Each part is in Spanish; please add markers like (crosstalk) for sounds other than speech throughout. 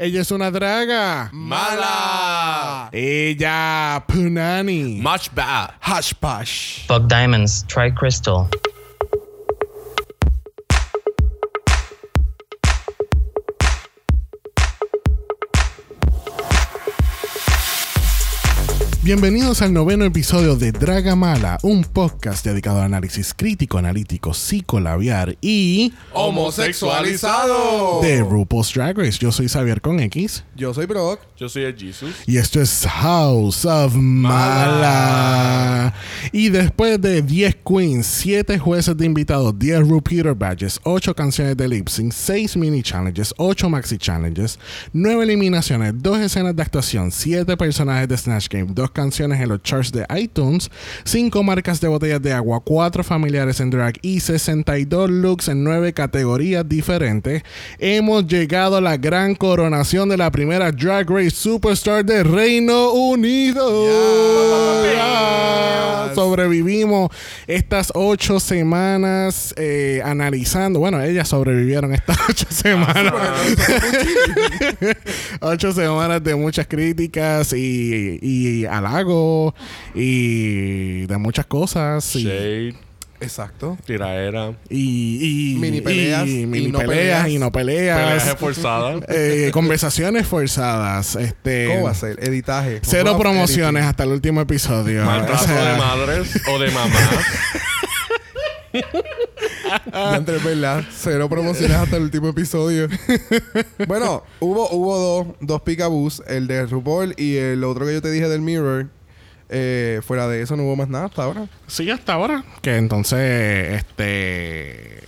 Ella es una draga. Mala. Ella, Punani. Much bad. Hush Push. Fuck diamonds, try crystal. Bienvenidos al noveno episodio de Draga Mala, un podcast dedicado al análisis crítico, analítico, psicolabiar y Homosexualizado. de RuPaul's Drag Race. Yo soy Xavier con X Yo soy Brock. Yo soy el Jesus. y esto es House of Mala. Y después de 10 queens, 7 jueces de invitados, 10 repeater badges, 8 canciones de lip sync, 6 mini challenges, 8 maxi challenges, 9 eliminaciones, 2 escenas de actuación, 7 personajes de Snatch Game, 2 canciones en los charts de iTunes, 5 marcas de botellas de agua, 4 familiares en drag y 62 looks en 9 categorías diferentes, hemos llegado a la gran coronación de la primera Drag Race Superstar de Reino Unido. Sobrevivimos estas 8 semanas eh, analizando. Bueno, ellas sobrevivieron estas (laughs) 8 semanas. 8 (laughs) semanas de muchas críticas y, y y de muchas cosas. Y, Shade. Exacto. Tiraera. y, y- Mini peleas y y mini no peleas peleas. y no peleas. Peleas forzadas. (laughs) Eh, conversaciones forzadas. Este, ¿Cómo va a ser? Editaje. Cero promociones hasta el último episodio. Maltrato O sea, de madres o de mamás. (laughs) (laughs) Entre, ¿verdad? Cero promociones hasta el último episodio. (laughs) bueno, hubo, hubo dos, dos picabús. El de RuPaul y el otro que yo te dije del Mirror. Eh, fuera de eso no hubo más nada hasta ahora. Sí, hasta ahora. Que entonces, este.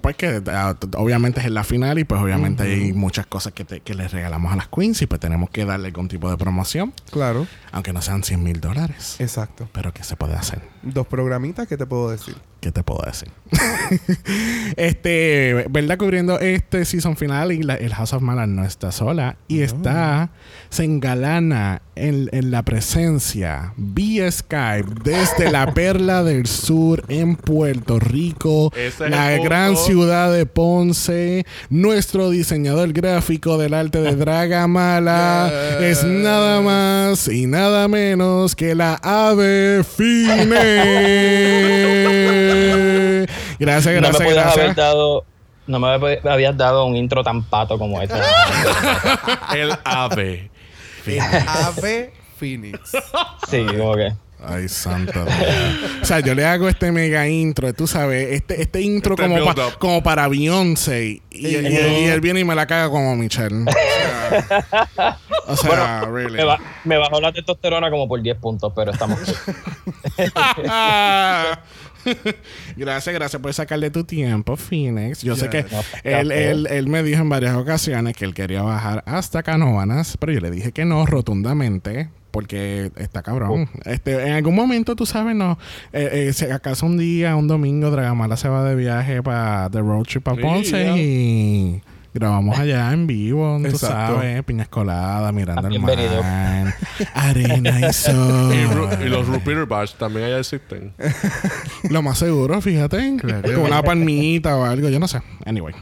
Pues que ah, obviamente es en la final y pues obviamente hay muchas cosas que, te- que les regalamos a las queens y pues tenemos que darle algún tipo de promoción, Claro. Aunque no sean 100 mil dólares. Exacto. Pero ¿qué se puede hacer? Dos programitas, ¿qué te puedo decir? ¿Qué te puedo decir? (laughs) este, ¿verdad? Cubriendo este season final y la- el House of Mala no está sola y está, se engalana en, en la presencia vía Skype desde la (laughs) Perla del Sur en Puerto Rico, es la punto. gran ciudad de Ponce, nuestro diseñador gráfico del arte de (laughs) Draga Mala es nada más y nada menos que la ave Fine. (laughs) Gracias, no me gracias, haber gracias. dado. No me hab- habías dado un intro tan pato como este. (laughs) El ave. Ave Phoenix. (laughs) sí, como que. Ay, santo. Dios. o sea, yo le hago este mega intro, tú sabes, este, este intro Este como, pa- como para Beyoncé. Y, y- y- y él viene y me la caga como Michelle. O sea, really. Me, ba- me bajó la testosterona como por 10 puntos, pero estamos. (laughs) gracias, gracias por sacarle tu tiempo, Phoenix. Yo sé que No, él, él- él me dijo en varias ocasiones que él quería bajar hasta Canóvanas, pero yo le dije que no rotundamente. Porque está cabrón. Este, en algún momento, tú sabes, no. Eh, eh, si acaso un día, un domingo, Dragamala se va de viaje para The Road Trip a Sí, Ponce y grabamos allá en vivo, tú Exacto. sabes, piñas coladas, mirando el mar, (laughs) arena y sol. Y, los Repeater Badge también allá existen. (laughs) Lo más seguro, fíjate. Con una palmita o algo, yo no sé. Anyway.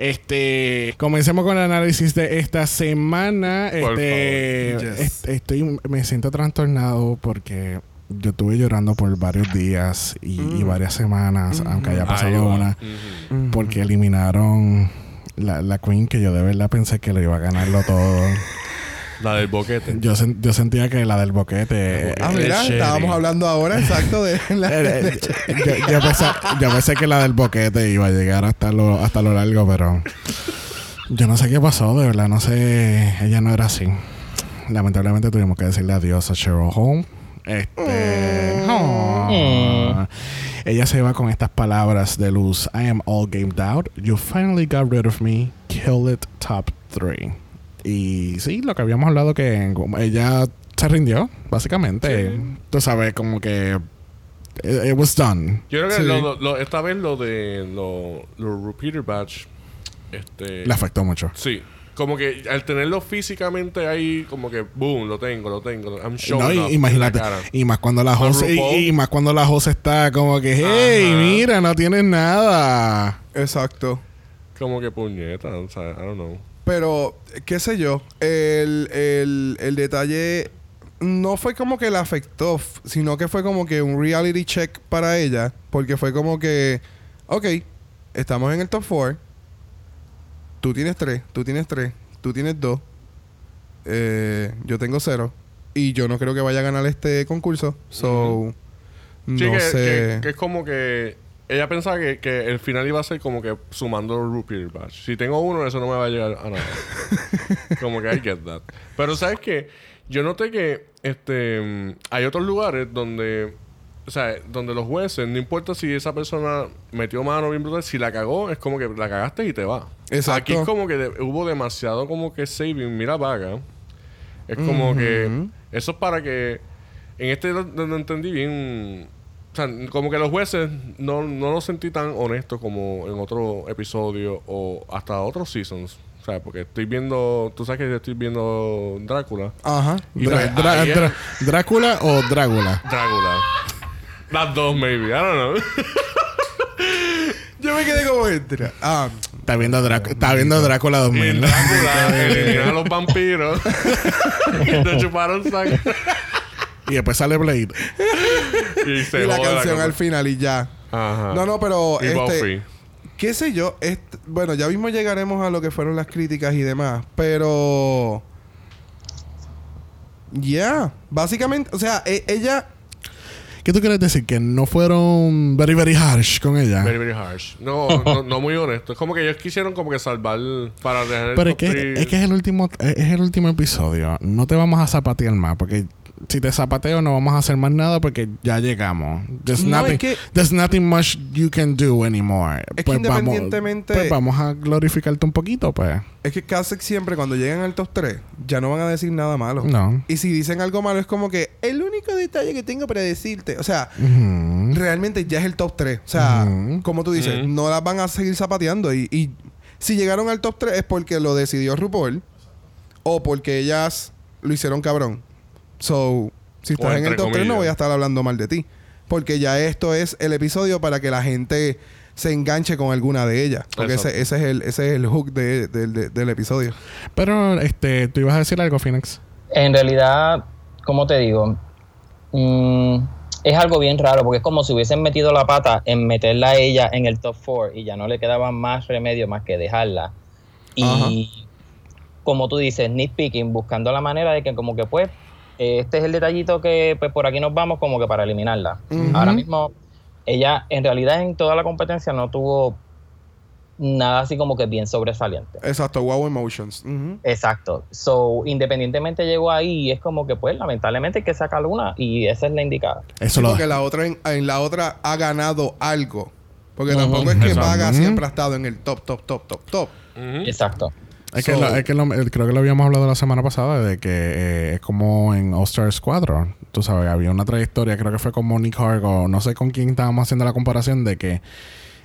Este, comencemos con el análisis de esta semana. Por Este, favor. Yes. est- estoy, me siento trastornado porque yo estuve llorando por varios días y, y varias semanas, aunque haya pasado una, Ujú. porque eliminaron la, la Queen que yo de verdad pensé que lo iba a ganarlo todo. (laughs) La del boquete. Yo, sen- yo sentía que la del boquete. Ah, eh, mira, estábamos hablando ahora exacto de (laughs) la. eh, eh, yo, yo pensé, yo pensé que la del boquete iba a llegar hasta lo, hasta lo largo, pero yo no sé qué pasó, de verdad, no sé, ella no era así. Lamentablemente tuvimos que decirle adiós a Cheryl Home. Este. oh. Ella se va con estas palabras de luz. I am all gamed out. You finally got rid of me. Kill it top three. Y sí, lo que habíamos hablado que ella se rindió, básicamente. Tú sabes, como que it, it was done. Yo creo que Sí. lo- lo- lo- esta vez lo de lo- los Repeater Badge. Este. Le afectó mucho. Sí. Como que al tenerlo físicamente ahí, como que boom, lo tengo, lo tengo. I'm showing No, y- imagínate. la cara. Y más cuando la RuPaul. y, y más cuando la Jose está como que, hey, Ajá. mira, no tienes nada. Exacto. Como que puñeta, o sea, I don't know. Pero, qué sé yo, el, el, el detalle no fue como que la afectó, sino que fue como que un reality check para ella, porque fue como que, ok, estamos en el top 4, tú tienes 3, tú tienes 3, tú tienes 2, yo tengo 0, y yo no creo que vaya a ganar este concurso, so, no que, sé. que- que es como que ella pensaba que, que el final iba a ser como que sumando Rupert Batch. Si tengo uno, eso no me va a llegar a nada. (laughs) como que I get that. Pero sabes que yo noté que este mm, hay otros lugares donde o sea, donde los jueces, no importa si esa persona metió mano bien brutal, si la cagó, es como que la cagaste y te va. Exacto. Aquí es como que de- hubo demasiado como que saving, mira vaga. Es como que eso es para que en este lo, lo entendí bien. O sea, como que los jueces no, no los sentí tan honestos como en otro episodio o hasta otros seasons. O sea, porque estoy viendo, tú sabes que estoy viendo Drácula. Ajá. Y pues, ¿Drácula o Drácula? Drácula. Las dos, maybe. I don't know. (laughs) Yo me quedé como entra. Ah, Está viendo, Drá- está viendo Drácula Y 2000. Drácula (laughs) elimina a los vampiros. (laughs) y te chuparon sangre. Y después sale Blade. (laughs) Y se y la canción al final y ya. Ajá. No, no, pero Y este, Buffy. qué sé yo, bueno, ya mismo llegaremos a lo que fueron las críticas y demás, pero ya, básicamente, o sea, e- ella ¿Qué tú quieres decir? Que no fueron very, very harsh con ella. Very, very harsh. No, (laughs) no, no muy honesto. Es como que ellos quisieron como que salvar para dejar el Pero es top que, es que es el último es es el último episodio. No te vamos a zapatear más porque si te zapateo no vamos a hacer más nada porque ya llegamos. There's, No, es nothing, que- there's nothing much you can do anymore. Es que vamos, independientemente- pues vamos a glorificarte un poquito, pues. es que casi siempre cuando llegan al top 3 ya no van a decir nada malo. No. Y si dicen algo malo es como que el único detalle que tengo para decirte, o sea, realmente ya es el top 3. O sea, como tú dices, no las van a seguir zapateando. Y, y si llegaron al top 3 es porque lo decidió RuPaul o porque ellas lo hicieron cabrón. So, si estás en el top 3 no voy a estar hablando mal de ti. Porque ya esto es el episodio para que la gente se enganche con alguna de ellas. Porque ese, ese es el, ese es el hook de- del- de- del episodio. Pero este, tú ibas a decir algo, Phoenix. En realidad, como te digo, mm, es algo bien raro porque es como si hubiesen metido la pata en meterla a ella en el top 4 y ya no le quedaba más remedio más que dejarla. Y como tú dices, nitpicking, buscando la manera de que como que pues este es el detallito que pues por aquí nos vamos como que para eliminarla. Ahora mismo ella en realidad en toda la competencia no tuvo nada así como que bien sobresaliente. Exacto, wow emotions. Exacto. So, independientemente llegó ahí y es como que pues lamentablemente hay que sacar una y esa es la indicada. Eso Sí, lo porque la otra en, en la otra ha ganado algo. Porque tampoco es que Exacto. Vaga siempre ha estado en el top, top, top, top, top. Exacto. Es que, lo- es que lo- el- creo que lo habíamos hablado la semana pasada de que eh, es como en All Star Squadron. Tú sabes, había una trayectoria, creo que fue con Monique Harg o no sé con quién estábamos haciendo la comparación de que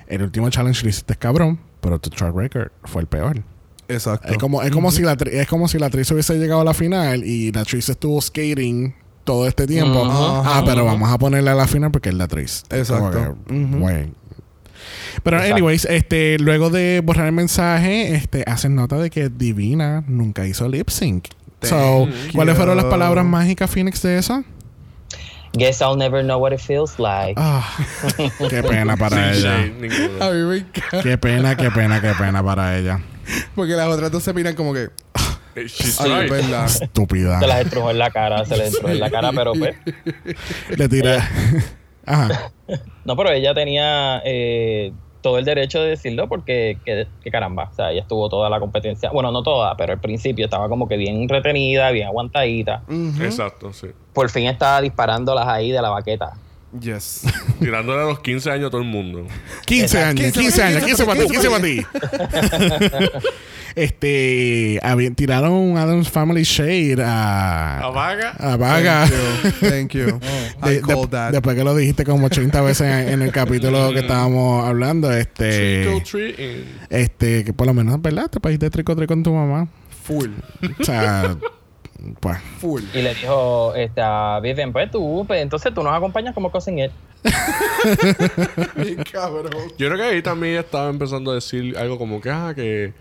el último challenge lo hiciste cabrón, pero tu track record fue el peor. Exacto. Es como, es como si la tri- es como si la actriz hubiese llegado a la final y la actriz estuvo skating todo este tiempo. Ujú. Ah, pero vamos a ponerle a la final porque es la actriz. Exacto. que. Pero Exacto. anyways, este, luego de borrar el mensaje, este, hacen nota de que Divina nunca hizo lip sync. So, ¿cuáles you. fueron las palabras mágicas Phoenix de eso? Guess I'll never know what it feels like. Ah, (laughs) qué pena para ella. shade, ninguno. A mí me encanta. Qué pena, qué pena, qué pena para ella. Porque las otras dos se miran como que. Eh, She's Ay, right. verdad. Estúpida. Se las estrujó en la cara, se les estrujó en la cara, pero pues. Le tira. Ajá. (laughs) No, pero ella tenía eh, todo el derecho de decirlo porque, que, que caramba, o sea, ella estuvo toda la competencia, bueno, no toda, pero al principio estaba como que bien retenida, bien aguantadita. Exacto, sí. Por fin estaba disparándolas ahí de la baqueta. Yes. (laughs) Tirándole a los 15 años a todo el mundo. 15 Exacto. años, 15 15 años, 15 15 para ti, 15 para ti. (laughs) Este, tiraron un Adams Family Shade A a, vaga. a Vaga. Thank you. (laughs) De- I call de- that. Después que lo dijiste como 80 veces en, en el capítulo que estábamos hablando, este, este, que por lo menos, ¿verdad? Te pediste trico trico con tu mamá. Full. O sea, pues. Full. Y le dijo este, a Vivian, pues tú, pues, entonces tú nos acompañas como cocinero. (laughs) Cabrón. Yo creo que ahí también estaba empezando a decir algo como que, ah, que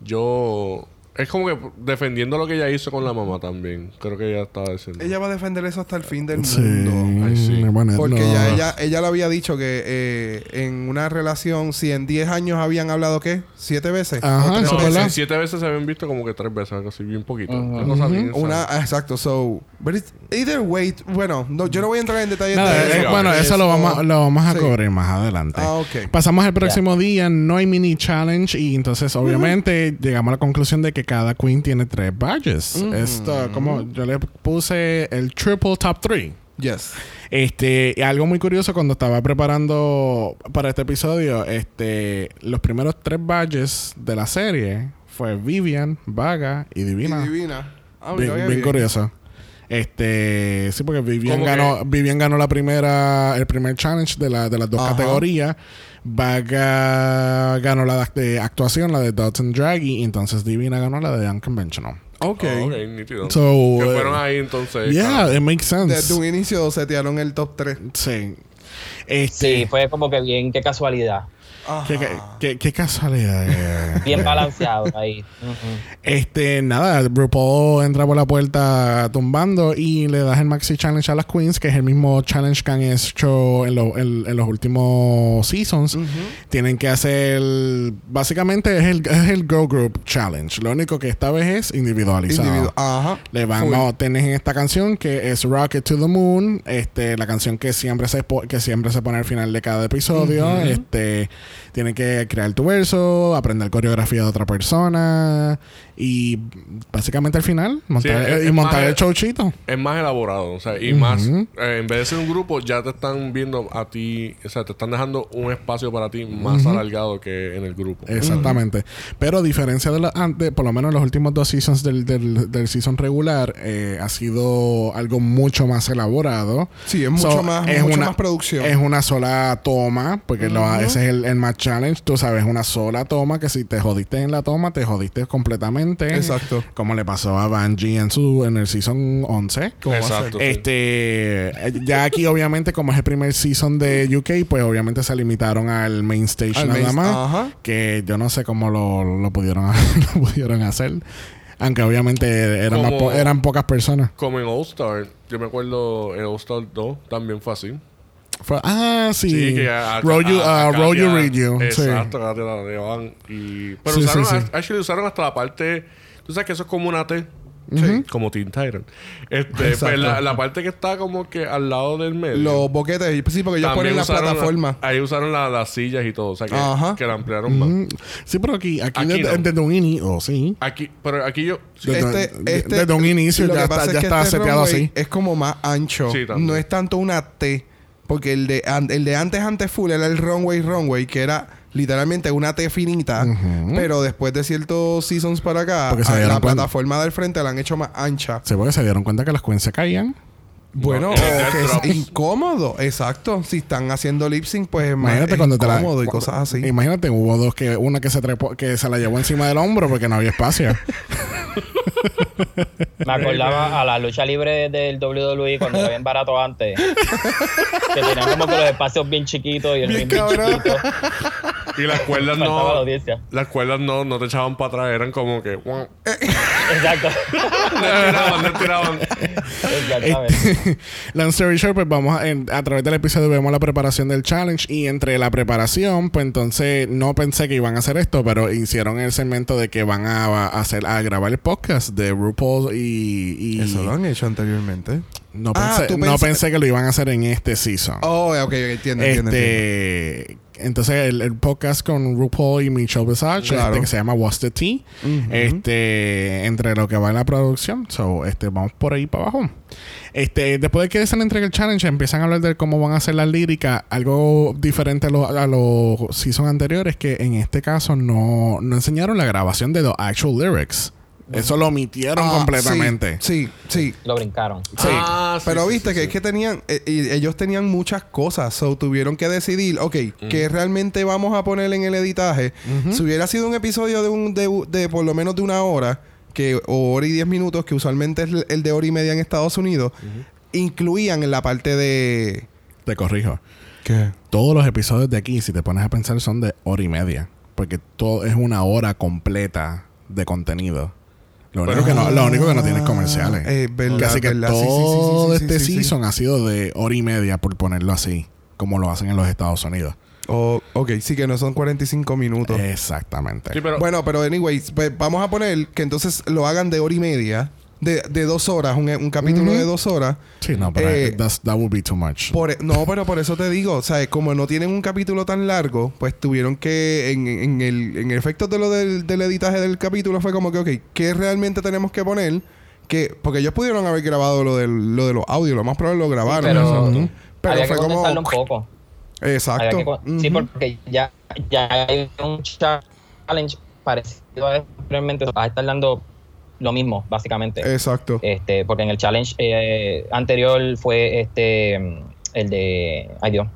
yo Es como que defendiendo lo que ella hizo con la mamá también. Creo que ella estaba diciendo. Ella va a defender eso hasta el fin del Sí. mundo. Ay, sí. Bueno, Porque no. ya ella, ella le había dicho que eh, en una relación, si en 10 años habían hablado, ¿qué? ¿Siete veces? Ajá, ¿O tres eso No, es veces? sí, siete veces se habían visto como que tres veces, algo así, bien poquito. Ujú. Una cosa bien, Una, ¿sabes? exacto, so. But it's either way, bueno, no, yo no voy a entrar en detalles Nada, de eh, eso. bueno, eso lo vamos, a- lo vamos a Sí. cubrir más adelante. Ah, ok. Pasamos al próximo día, no hay mini challenge y entonces obviamente llegamos a la conclusión de que cada queen tiene tres badges. Esto, como yo le puse el triple top 3. Yes. Este, algo muy curioso cuando estaba preparando para este episodio, este, los primeros tres badges de la serie fue Vivian, Vaga y Divina. Y divina. Ah, bien, bien curioso. Este, sí, porque Vivian ¿Cómo ganó, que? Vivian ganó la primera, el primer challenge de, la, de las dos Ajá. categorías. Vaga ganó la de actuación, la de Dots and Draggy, y entonces Divina ganó la de Unconventional. Ok. Ah, ok, nítido. So, que eh, fueron ahí entonces. Yeah, it makes sense. Desde un inicio setearon el top 3. Sí. Este, Sí, fue como que bien, qué casualidad. Qué, qué- qué- qué casualidad. eh. Bien balanceado ahí. Este, nada, RuPaul entra por la puerta tumbando y le das el Maxi Challenge a las Queens, que es el mismo challenge que han hecho en, lo- en- en los últimos seasons. Tienen que hacer, básicamente es el, es el Girl Group Challenge. Lo único que esta vez es individualizado. Individuo. Ajá. Le van a tener en esta canción que es Rocket to the Moon, este, la canción que siempre se que siempre se pone al final de cada episodio. Este, tienen que crear tu verso, aprender coreografía de otra persona y básicamente al final montar, Sí, es- y es montar más- el showchito. Es más elaborado, o sea, y más, eh, en vez de ser un grupo, ya te están viendo a ti, o sea, te están dejando un espacio para ti más alargado que en el grupo. Exactamente. Pero a diferencia de la antes, por lo menos en los últimos dos seasons del, del, del season regular, eh, ha sido algo mucho más elaborado. Sí, es mucho más- mucho más producción. Es una sola toma, porque lo- ese es el, el más challenge. Tú sabes, una sola toma que si te jodiste en la toma, te jodiste completamente. Exacto. Como le pasó a Bungie en su en el season 11. ¿Cómo va a Exacto. Este, eh, ya aquí obviamente como es el primer season de UK, pues obviamente se limitaron al main stage Al nada main- más, ajá. que yo no sé cómo lo, lo pudieron (laughs) lo pudieron hacer, aunque obviamente eran más Como- po- eran pocas personas. Como en All Star, yo me acuerdo en All Star 2 también fue así. Fue- ah, sí. que a, a- Roll you, a- a uh, roll you, read you. Sí. Exacto, Katia la llevaban y... Pero Sí, sí, usaron, sí. actually usaron hasta la parte... Tú sabes que eso es como una T. Como Teen Titan. Este, pues la, la parte que está como que al lado del medio. Los boquetes, sí, porque ellos ponen la plataforma. ahí usaron la- las sillas y todo. O sea, que, Ajá. que la ampliaron más. Sí, pero aquí, aquí, Aquí desde, no. desde un inicio, sí. Aquí, pero aquí yo... sí, Este, de- este, desde un inicio ya que está- ya es que está este seteado así. Es como más ancho. Sí, no es tanto una T. Porque el de, el de antes, antes full, era el runway, runway, que era literalmente una T finita. Pero después de ciertos seasons para acá, se la cuenta. plataforma del frente la han hecho más ancha. Sí, porque se dieron cuenta que las se caían. Bueno, No, que es incómodo. Exacto. Si están haciendo lip sync, pues es más Imagínate es cuando te la incómodo y cosas así. Imagínate, hubo dos que una que se trepó, que se la llevó encima del hombro porque no había espacio. (laughs) Me acordaba a la lucha libre del WWE cuando era bien barato antes. que tenían como que los espacios bien chiquitos y el Bien bien chiquito. Y las cuerdas la no... Las cuerdas no, no te echaban para atrás. Eran como que... Exacto. (laughs) Le tiraban, le tiraban. Exactamente. (laughs) Long story short, pues vamos a, en- a través del episodio vemos la preparación del challenge y entre la preparación, pues entonces no pensé que iban a hacer esto, pero hicieron el segmento de que van a, a hacer a grabar el podcast de RuPaul y, y Eso lo han hecho anteriormente. no Ah, pensé, no pens- pensé que lo iban a hacer en este season. Oh, ok, ok, entiendo, entiendo, entiendo. Este, entonces el, el podcast con RuPaul y Michelle Visage, Claro. este, que se llama What's the Tea, este, entre lo que va en la producción, so, este, vamos por ahí para abajo. Este, después de que se le entrega el challenge, empiezan a hablar de cómo van a hacer las líricas, algo diferente a, lo- a los seasons anteriores, que en este caso no, no enseñaron la grabación de los actual lyrics. Eso lo omitieron Ah, completamente. Sí, sí. sí. Lo brincaron. Sí. Ah, sí, Pero sí, viste sí, que sí. es que tenían, eh, y ellos tenían muchas cosas, so tuvieron que decidir, ok, ¿qué realmente vamos a poner en el editaje? Si hubiera sido un episodio de, un, de, de por lo menos de una hora, que, o hora y diez minutos, que usualmente es el- el de hora y media en Estados Unidos, incluían en la parte de... Te corrijo. ¿Qué? Todos los episodios de aquí, si te pones a pensar, son de hora y media. Porque todo es una hora completa de contenido. Lo único, que no, lo único que no tiene es comerciales. Eh, verdad, Así que verdad. Sí, sí, sí, sí, todo sí, sí, este sí, sí. season ha sido de hora y media, por ponerlo así, como lo hacen en los Estados Unidos. Oh, ok, sí que no son 45 minutos. Exactamente. Sí, pero Bueno, pero anyways, pues, vamos a poner que entonces lo hagan de hora y media, de, de dos horas, un, un capítulo de dos horas. Sí, no, pero Eh, that's- that would be too much. Por, e, no, pero por eso te digo, o sea, como no tienen un capítulo tan largo, pues tuvieron que, en, en el, en el efecto de lo del, del editaje del capítulo, fue como que, ok, ¿qué realmente tenemos que poner? Que, porque ellos pudieron haber grabado lo, del, lo de los audios, lo más probable lo grabaron. pero Exacto. Pero había fue que como. un poco. Exacto. Había que con- Sí, porque ya, ya hay un challenge parecido a eso. Realmente va a estar dando lo mismo, básicamente. Exacto. Este, porque en el challenge eh, anterior fue este mm, el de ay Dios,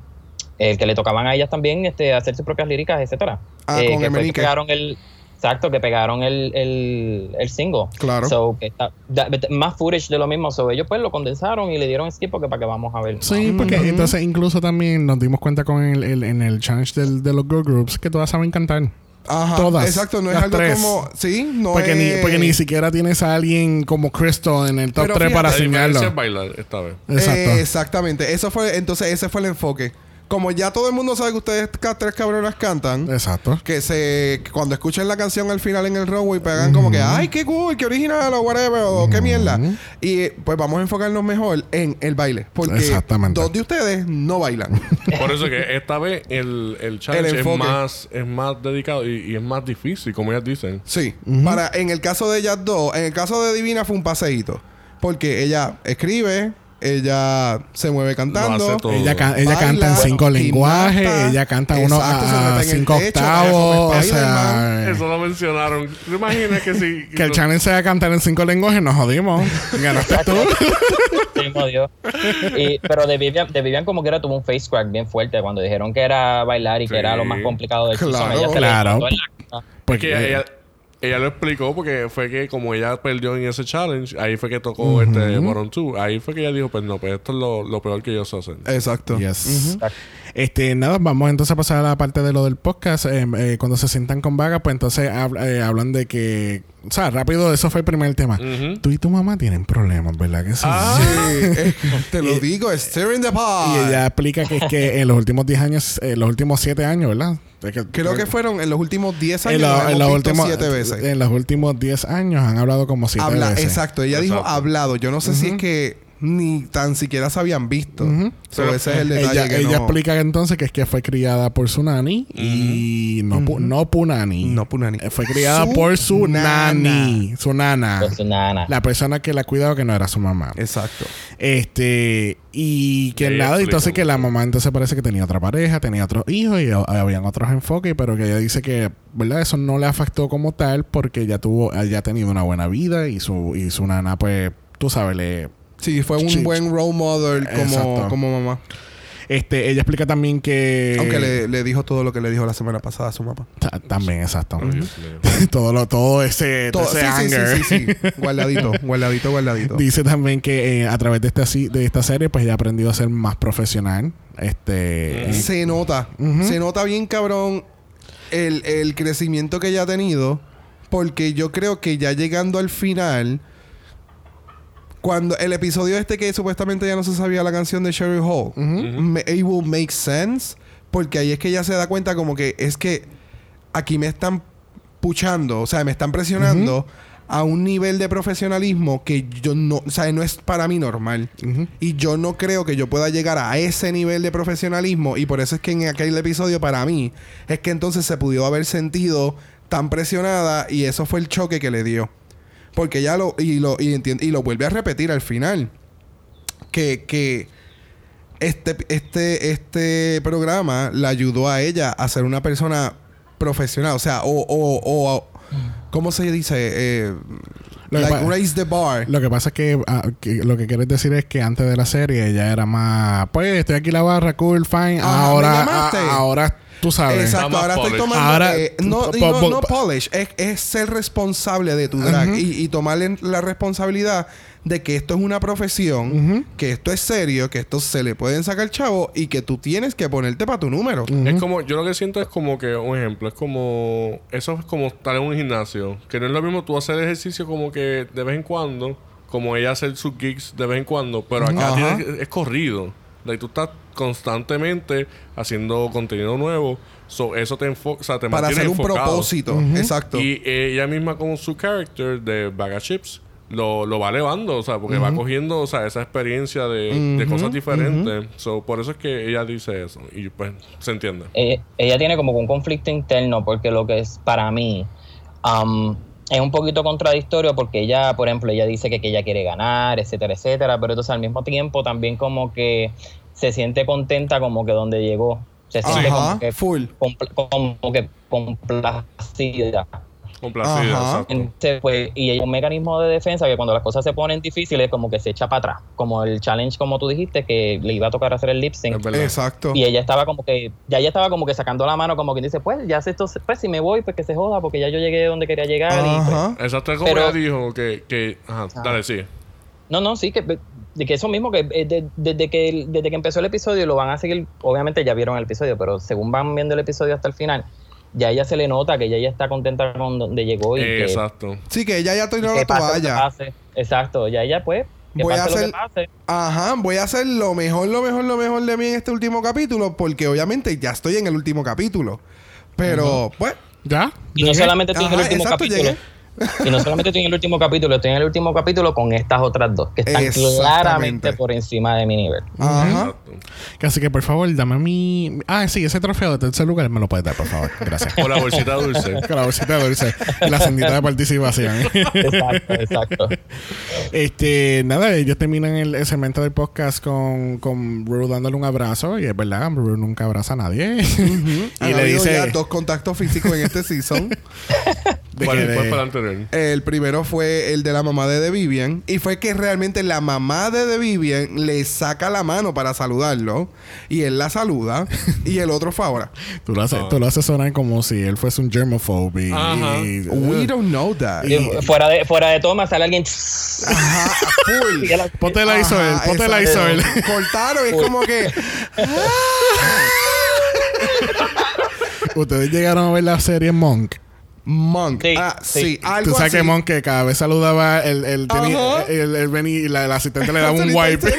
el que le tocaban a ellas también este hacer sus propias líricas, etcétera. Ah, Eh, con que fue que pegaron el exacto, que pegaron el, el, el single. Claro. So, que está- da- más footage de lo mismo. So, ellos pues lo condensaron y le dieron skip porque para que vamos a ver. Sí, porque Ujú. entonces incluso también nos dimos cuenta con el, el- en el challenge del- de los girl groups que todas saben cantar. Ajá. todas, Exacto, no es algo tres. como. Sí, no porque, es. ni, porque ni siquiera tienes a alguien como Crystal en el top Pero 3 fíjate, para es bailar esta vez. Exacto. Eh, exactamente. Eso fue, entonces ese fue el enfoque. Como ya todo el mundo sabe que ustedes tres cabronas cantan, Exacto. que se que cuando escuchen la canción al final en el runway pegan como que ay qué cool, qué original o whatever o qué mierda. Y eh, pues vamos a enfocarnos mejor en el baile, porque Exactamente. dos de ustedes no bailan. (laughs) Por eso que esta vez el, el challenge El es enfoque. más, es más dedicado y, y es más difícil, como ellas dicen. sí. Para en el caso de ellas dos, en el caso de Divina fue un paseíto, porque ella escribe, ella se mueve cantando. Lo hace todo. Ella, ella Baila, canta en cinco bueno, lenguajes, ella canta uno Exacto, a, cinco techo, octavos, o sea, Eso lo mencionaron. ¿Te imaginas que si... (laughs) que el challenge sea cantar en cinco lenguajes, nos jodimos. Ganaste tú. Sí, jodió. Y, pero de Vivian, de Vivian como que era tuvo un face crack bien fuerte cuando dijeron que era bailar y Sí. que era lo más complicado del Claro. season. Ella se Claro. la. Porque Porque ella, ella lo explicó porque fue que como ella perdió en ese challenge, ahí fue que tocó este Bottom 2. Ahí fue que ella dijo, pues no, pues esto es lo, lo peor que yo sé hacer. Exacto. Yes. Ujú. Este, nada, vamos entonces a pasar a la parte de lo del podcast. Eh, eh, cuando se sientan con Vaga, pues entonces hab- eh, hablan de que, o sea, rápido, eso fue el primer tema. Tú y tu mamá tienen problemas, ¿verdad? Que sí. Ah. (laughs) Sí, te lo digo, es stirring the pot. Y ella explica que es que en los últimos 10 años, eh, los últimos 7 años, ¿verdad? Es que- Creo que fueron en los últimos 10 años. en, en los últimos siete veces. en los últimos 10 años han hablado como 7 Habla, veces. exacto. Ella dijo Exacto. hablado. Yo no sé si es que ni tan siquiera se habían visto. So, Pero ese es el detalle Ella, que ella no... explica entonces que es que fue criada por su nani y no, pu- no punani. No punani. Eh, Fue criada Su por su nana. nani, su nana. Pues, nana. La persona que la cuidaba que no era su mamá. Exacto. Este, y que Ella nada, explica entonces que la mamá entonces parece que tenía otra pareja, tenía otros hijos y ha- habían otros enfoques, pero que ella dice que, ¿verdad? Eso no le afectó como tal porque ella tuvo, ella ha tenido una buena vida y su, y su nana, pues, tú sabes, le... Sí, fue un Sí. buen role model como, como mamá. Este, ella explica también que... Aunque le, le dijo todo lo que le dijo la semana pasada a su mamá. Ta- También, exacto. (laughs) Todo, lo, todo ese, Todo, ese sí, sí, anger. sí, sí, sí. Guardadito, (laughs) guardadito, guardadito. Dice también que eh, a través de esta, de esta serie, pues ella ha aprendido a ser más profesional. Este... Se nota. Se nota bien, cabrón, el, el crecimiento que ella ha tenido. Porque yo creo que ya llegando al final, cuando el episodio este que supuestamente ya no se sabía la canción de Sherry Hall, me- it will make sense. Porque ahí es que ella se da cuenta como que es que aquí me están puchando, o sea, me están presionando a un nivel de profesionalismo que yo no, o sea, no es para mí normal. Y yo no creo que yo pueda llegar a ese nivel de profesionalismo. Y por eso es que en aquel episodio, para mí, es que entonces se pudo haber sentido tan presionada. Y eso fue el choque que le dio. Porque ya lo. Y lo, y entien- y lo vuelve a repetir al final. Que. que este, este, este programa la ayudó a ella a ser una persona profesional. O sea, o. o, o ¿Cómo se dice? Eh, Lo like, raise the bar. Lo que pasa es que, ah, que lo que quieres decir es que antes de la serie ella era más, pues estoy aquí la barra, cool, fine. Ajá, ahora, ¿me llamaste? a- ahora tú sabes. Exacto, ahora estoy tomando. Ahora, eh, no, no, po- no polish, es, es ser responsable de tu drag y, y tomarle la responsabilidad de que esto es una profesión, que esto es serio, que esto se le pueden sacar chavo y que tú tienes que ponerte para tu número. Es como, yo lo que siento es como que, un ejemplo, es como, eso es como estar en un gimnasio, que no es lo mismo tú hacer ejercicio como que de vez en cuando, como ella hacer sus gigs de vez en cuando, pero acá tienes- es corrido. Like, tú estás constantemente haciendo contenido nuevo, so, eso te enfoca, o sea, te Para mantiene hacer un enfocado. propósito. Exacto. Y ella misma con su character de Bag of Chips lo, lo va elevando, o sea, porque va cogiendo, o sea, esa experiencia de, de cosas diferentes. So, por eso es que ella dice eso. Y pues se entiende. Eh, ella tiene como que un conflicto interno porque lo que es para mí um, es un poquito contradictorio porque ella, por ejemplo, ella dice que, que ella quiere ganar, etcétera, etcétera, pero entonces al mismo tiempo también como que se siente contenta como que donde llegó. Se siente Ajá, como que, full. compl- como que complacida. Complacida, Ajá. exacto. Entonces, pues, y hay un mecanismo de defensa que cuando las cosas se ponen difíciles, como que se echa para atrás. Como el challenge, como tú dijiste, que le iba a tocar hacer el lip sync. Exacto. Y ella estaba como que, ya ella estaba como que sacando la mano, como quien dice, pues ya sé esto, pues si me voy, pues que se joda, porque ya yo llegué donde quería llegar. Y, pues, Ajá. Exacto, es como Pero- ella dijo que... que ajá, dale, sí. no, no, sí, que, de que eso mismo, que eh, de- desde, que desde que empezó el episodio lo van a seguir, obviamente ya vieron el episodio, pero según van viendo el episodio hasta el final, ya ella se le nota que ella ya está contenta con donde llegó y que, Exacto. Sí, que ella ya tiró la toalla. Exacto, ya ella pues, que Voy a hacer- que pase. Ajá, voy a hacer lo mejor, lo mejor, lo mejor de mí en este último capítulo, porque obviamente ya estoy en el último capítulo. Pero, pues, ¿Ya? Y no solamente estoy en el último exacto, capítulo. llegué. (laughs) Y no solamente estoy en el último capítulo, estoy en el último capítulo con estas otras dos, que están claramente por encima de mi nivel. ajá. Así que por favor, dame mi. Ah, sí, ese trofeo de tercer lugar me lo puedes dar, por favor. Gracias. (laughs) O la bolsita dulce. Con (laughs) la bolsita dulce y la sendita de participación. (laughs) Exacto, exacto. este, nada, ellos terminan el, segmento del podcast con, con Rue dándole un abrazo. Y es verdad, Rue nunca abraza a nadie. Y le dice. ya dos contactos físicos en este season. de ¿Cuál, que cuál fue el anterior? El primero fue el de la mamá de The Vivian. Y fue que realmente la mamá de The Vivian le saca la mano para saludarlo. Y él la saluda. y el otro fue ahora. (laughs) tú, lo haces, tú lo haces sonar como si él fuese un germophobe. y- y- We don't know that. Y fuera de, fuera de toma sale alguien. Ajá, full. (laughs) y ella- Ponte la hizo él, ponte la hizo él. (laughs) Cortaron, es como que. Ustedes llegaron a ver la serie Monk. Monk. Sí, ah, sí, sí. algo Tú sabes así. que Monk que cada vez saludaba el, el, el, el, Benny y la, el asistente le (laughs) daba un wipe. El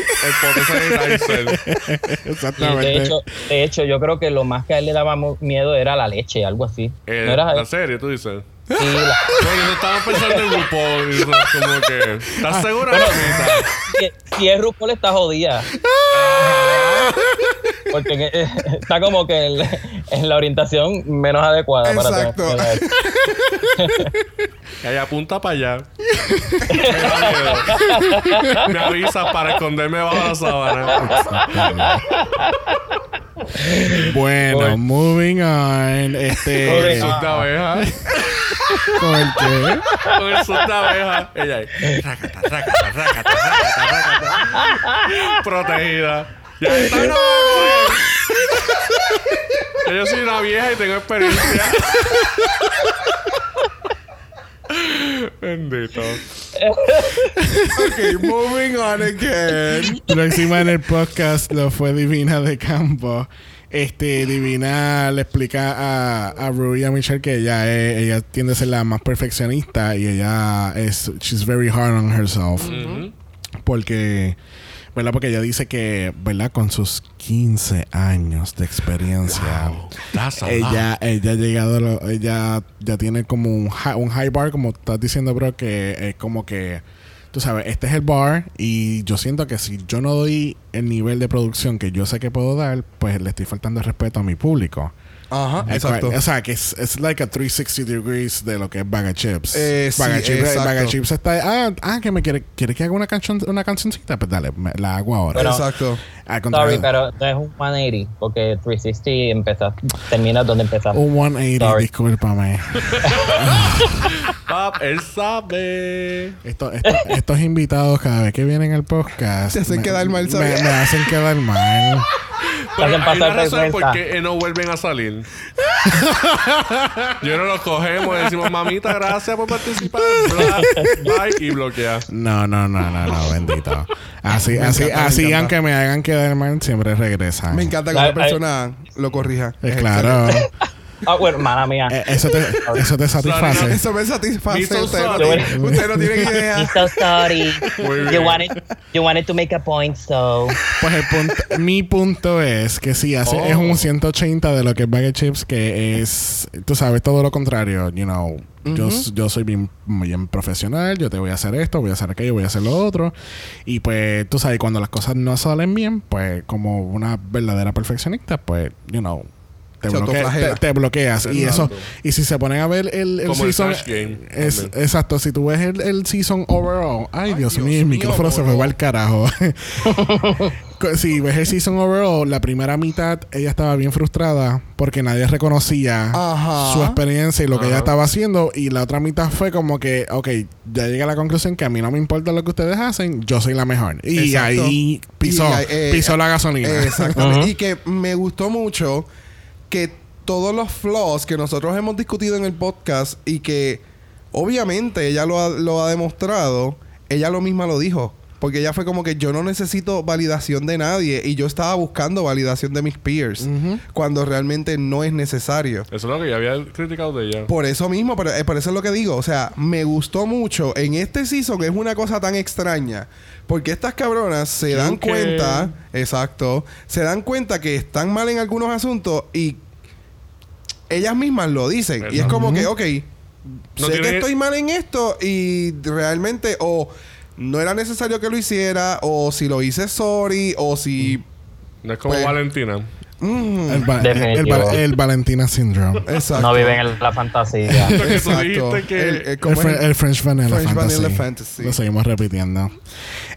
(laughs) Exactamente. de hecho, de hecho, yo creo que lo más que a él le daba miedo era la leche, algo así. Eh, no era la serie, tú dices. sí, la- (laughs) Porque yo estaba pensando en RuPaul. Y como que... ¿Estás segura, Bueno, mamita? si, si es RuPaul está jodida. Porque (laughs) está como que en, en la orientación menos adecuada Exacto. para tener. Que (laughs) apunta para allá. Me da miedo. Me avisa para esconderme bajo la sábana. Bueno, Bueno. moving on. Este. (laughs) Moving Sus de abeja. ¿Con el qué? Con el sus de abeja. Ella ahí. Rácata, rácata, rácata, rácata, rácata. Protegida. Ya está no Ya Yo soy una vieja y tengo experiencia. Bendito. Ok, moving on again. Próxima en el podcast lo fue Divina de Campo. Este, Divina le explica a, a Rue y a Michelle que ella, es- ella tiende a ser la más perfeccionista y ella es, she's very hard on herself. Ujú. Porque, ¿verdad? Porque ella dice que, ¿verdad? Con sus 15 años de experiencia, ella, ella ha llegado, a lo- ella ya tiene como un high, un high bar, como estás diciendo, bro, que es como que, tú sabes, este es el bar y yo siento que si yo no doy el nivel de producción que yo sé que puedo dar, pues le estoy faltando el respeto a mi público. Ajá, exacto. cual- O sea, que es, es like a 360 degrees de lo que es Bag of Chips. Eh, Bag, of sí, Chips exacto. Bag of Chips está... Ah, ah, que me quiere, quiere que haga una, canción, una cancioncita. Pues dale, me- la hago ahora. Bueno, Exacto. Sorry, pero no es un 180, porque 360 empieza, termina donde empezamos. un 180, Sorry. discúlpame. (laughs) Pap, él sabe. Esto- esto- estos invitados cada vez que vienen al podcast Te hacen me- quedar mal, me, ¿sabes? me hacen quedar mal. Hacen hay una pasar razón por vergüenza. qué no vuelven a salir. Yo no los cogemos y decimos, mamita, gracias por participar. Bla, bye, y bloquea. No, no, no, no, no, bendito. Así, así, encanta, me así, encanta. aunque me hagan quedar mal, siempre regresan. Me encanta que una persona lo corrija. Eh, Es claro. Ah, bueno, mala mía. Eh, eso, te, eso te satisface. Eso me satisface. Me so Usted no, sorry. tiene, usted no tiene (laughs) idea. I'm so sorry. You wanted, you wanted to make a point, so. Pues el punto, mi punto es que sí, hace, Oh. es un 180 de lo que es Bag of Chips, que es, tú sabes, todo lo contrario. You know, yo, yo soy bien, bien profesional, yo te voy a hacer esto, voy a hacer aquello, voy a hacer lo otro. Y pues, tú sabes, cuando las cosas no salen bien, pues como una verdadera perfeccionista, pues, you know, te, bloquea- te- te bloqueas. Y eso, y si se ponen a ver el, el Como el season. Game es- también. exacto, si tú ves el, el season overall, ay, Ay, Dios, Dios mío, el mío, micrófono se fue boludo. al carajo. (laughs) Si ves el season overall, la primera mitad ella estaba bien frustrada porque nadie reconocía Ajá. su experiencia y lo que ella estaba haciendo. Y la otra mitad fue como que, ok, ya llegué a la conclusión que a mí no me importa lo que ustedes hacen, yo soy la mejor. Y Exacto. ahí pisó, Y eh, pisó la gasolina. Exactamente. Y que me gustó mucho que todos los flaws que nosotros hemos discutido en el podcast y que obviamente ella lo ha, lo ha demostrado, ella lo misma lo dijo. Porque ella fue como que yo no necesito validación de nadie y yo estaba buscando validación de mis peers cuando realmente no es necesario. Eso es lo que ya había criticado de ella. Por eso mismo, pero, eh, por eso es lo que digo. O sea, me gustó mucho. En este season es una cosa tan extraña. Porque estas cabronas se dan cuenta, exacto, se dan cuenta que están mal en algunos asuntos y ellas mismas lo dicen. Y es como que, ok, No sé que estoy mal en esto y realmente o no era necesario que lo hiciera o si lo hice, sorry, o si... No es como Pues- Valentina. mm, El, va- el, Definitivo. va- el Valentina Syndrome. exacto. No viven en la fantasía. (laughs) Exacto. dijiste que... El- el- El, ¿cómo Fre- es? el French Vanilla French Fantasy. Vanilla Fantasy. Lo seguimos repitiendo.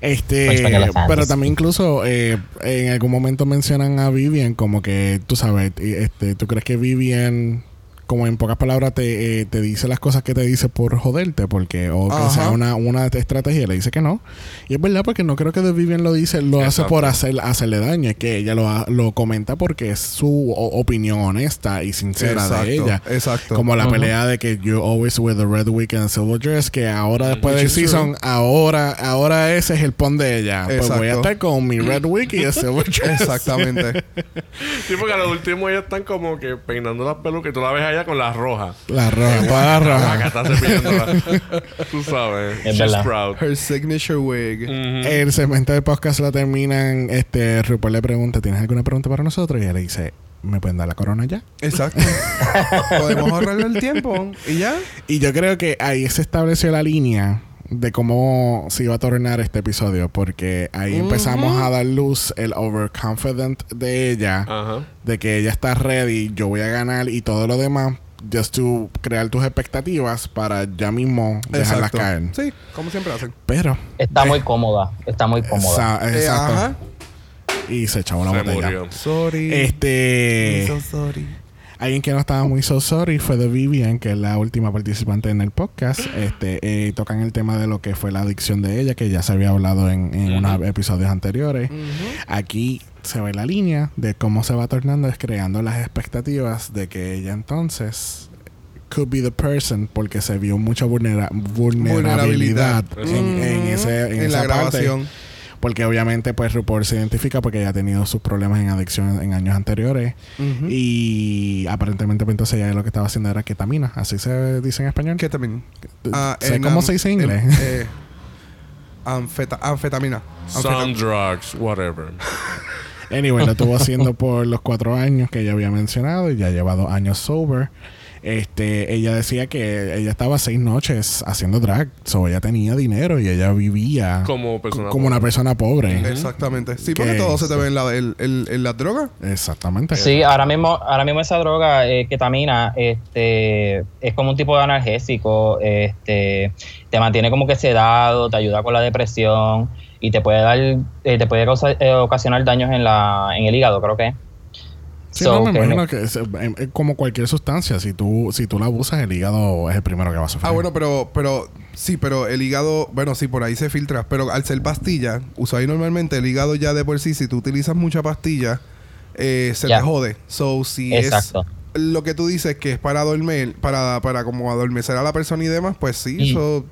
Este, French Vanilla Fantasy. pero también incluso eh, en algún momento mencionan a Vivian como que tú sabes, este, tú crees que Vivian como en pocas palabras te, eh, te dice las cosas que te dice por joderte porque o que Ajá. sea una, una estrategia le dice que no y es verdad porque no creo que The Vivian lo dice lo hace por hacer, hacerle daño es que ella lo, ha- lo comenta porque es su o- opinión honesta y sincera Exacto, de ella exacto. como la pelea de que you always with the red week and silver dress que ahora después Which del true. season ahora ahora ese es el pon de ella pues voy a estar con mi red week y el silver (laughs) dress Exactamente. Sí, porque a lo último ellas están como que peinando las pelucas y tú la ves allá con las rojas. la roja toda la Acá roja está cepillándola. Tú sabes. Es She's verdad. proud. Her signature wig. Ujú. el segmento del podcast lo terminan este RuPaul le pregunta ¿tienes alguna pregunta para nosotros? y ella le dice ¿me pueden dar la corona ya? Exacto. (laughs) Podemos ahorrarle el tiempo y ya. Y yo creo que ahí se estableció la línea de cómo se iba a tornar este episodio, porque ahí empezamos a dar luz el overconfident de ella, Ajá. de que ella está ready, yo voy a ganar y todo lo demás, just to crear tus expectativas para ya mismo dejarlas Exacto. caer. Sí, como siempre hacen. Pero, Está muy cómoda. Está muy cómoda. esa- Eh, exacto. ajá. Y se echó una Se botella. murió. Sorry. Este. So sorry. Alguien que no estaba muy so sorry fue de Vivian, que es la última participante en el podcast. Este, eh, tocan el tema de lo que fue la adicción de ella, que ya se había hablado en, en unos episodios anteriores. Aquí se ve la línea de cómo se va tornando, es creando las expectativas de que ella entonces could be the person, porque se vio mucha vulnera- vulnerabilidad, Vulnerabilidad. en, en ese, en, En la esa parte. grabación. Porque obviamente pues RuPaul se identifica porque ella ha tenido sus problemas en adicción en años anteriores. Y aparentemente pues, entonces ella lo que estaba haciendo era ketamina. Así se dice en español. ¿Qué también? ¿Sé en cómo se dice en inglés? eh, anfeta- anfetamina. Some drugs, whatever. Anyway, lo estuvo (laughs) haciendo por los cuatro años que ella había mencionado y ya lleva dos años sober. Este, ella decía que ella estaba seis noches haciendo drag. So ella tenía dinero y ella vivía Como persona como una pobre. persona pobre. Exactamente. Sí, porque Que- todo se te ve en la, en la droga. Exactamente. Sí, ahora mismo, ahora mismo esa droga, eh, ketamina, este, es como un tipo de analgésico, este, te mantiene como que sedado, te ayuda con la depresión y te puede dar, eh, te puede causar- eh, ocasionar daños en la, en el hígado, creo que. Sí, So, no, me que imagino no- que es, em, es como cualquier sustancia. Si tú, si tú la abusas, el hígado es el primero que va a sufrir. Ah, bueno, pero, pero sí, pero el hígado, bueno, sí, por ahí se filtra, pero al ser pastilla, usualmente normalmente el hígado ya de por sí, si tú utilizas mucha pastilla, eh, se te jode. So, si Exacto. es lo que tú dices que es para dormir, para, para como adormecer a la persona y demás, pues sí, Y- eso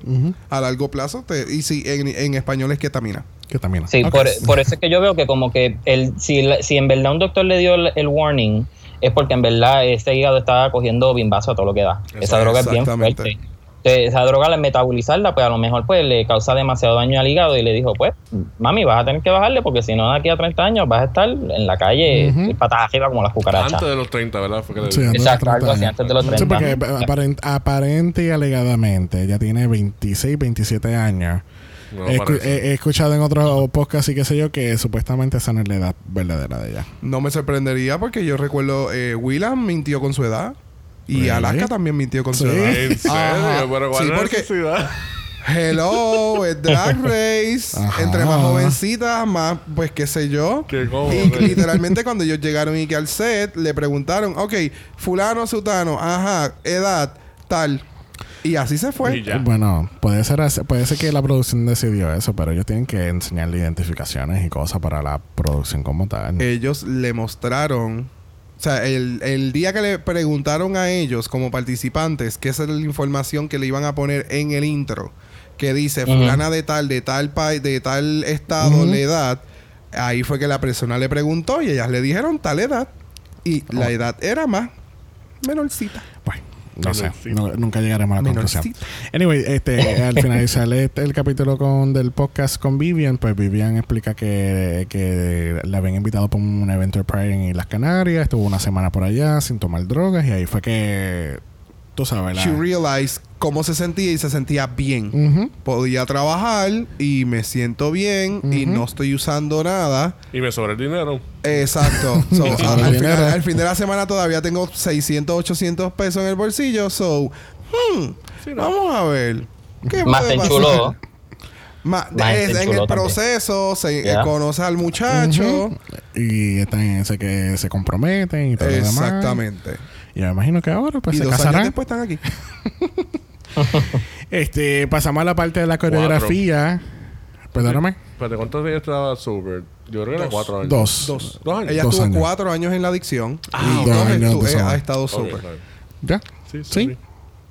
a largo plazo. Te, y sí, en, en español es ketamina. Que también. Sí, por, por eso es que yo veo que como que el, si, la- si en verdad un doctor le dio el, el warning, es porque en verdad ese hígado estaba cogiendo bimbazo a todo lo que da. Eso Esa es, droga es bien exactamente. fuerte. Esa droga al metabolizarla, pues a lo mejor pues le causa demasiado daño al hígado y le dijo, pues, mami, vas a tener que bajarle porque si no de aquí a 30 años vas a estar en la calle Ujú. patas arriba como las cucarachas. Antes de los 30, ¿verdad? Fue que le Sí, antes de los Exacto, 30 algo así, antes de los Sí, 30. porque aparent- aparente y alegadamente ella tiene 26, 27 años. No he, escu- parece. he- he escuchado en otros podcasts y qué sé yo que supuestamente esa no es la edad verdadera de ella. No me sorprendería porque yo recuerdo eh, Willam mintió con su edad. Y Really? Alaska también mintió con su Sí. edad. ¿En serio? Pero ¿cuál Sí, porque- necesidad? Hello, es Drag (laughs) Race. Ajá. Entre más jovencitas, más, pues qué sé yo. Qué cómodo. Y literalmente (laughs) cuando ellos llegaron y que al set, le preguntaron, ok, fulano, sutano, ajá, edad, tal. Y así se fue. Y ya. Bueno, puede ser, así- puede ser que la producción decidió eso, pero ellos tienen que enseñarle identificaciones y cosas para la producción como tal. Ellos le mostraron, o sea, el, el día que le preguntaron a ellos como participantes qué es la información que le iban a poner en el intro, que dice fulana de tal, de tal país, de tal estado, Ujú. la edad, ahí fue que la persona le preguntó y ellas le dijeron tal edad. Y la Oh. edad era más menorcita. No sé, no- nunca llegaremos a la conclusión. Anyway, este, al finalizar este- el capítulo con del podcast con Vivian, pues Vivian explica que, que le habían invitado para un evento de Pride en Las Canarias, estuvo una semana por allá sin tomar drogas y ahí fue que, tú sabes, la... She realized cómo se sentía y se sentía bien. Ujú. Podía trabajar y me siento bien y Ujú. no estoy usando nada. Y me sobra el dinero. Exacto. (laughs) So, al, final, al fin de la semana todavía tengo 600, 800 pesos en el bolsillo. So, hmm, Sí, no. vamos a ver. ¿Qué Más puede pasar? enchuló. Ma- Más es- en el enchuló también. proceso se Ya. conoce al muchacho. Ujú. Y están en ese que se comprometen y todo lo demás. Y me imagino que ahora pues y se dos años casarán. después están aquí. (laughs) Este, pasamos a la parte de la coreografía. Perdóname. Espérate, ¿cuántos días estaba sober? Yo creo que era cuatro años. Dos. Dos. Dos años. Ella Dos estuvo años. cuatro años en la adicción. Ah, y dos dos años sober. ha estado claro. ¿Ya? Sí, Sí. sí.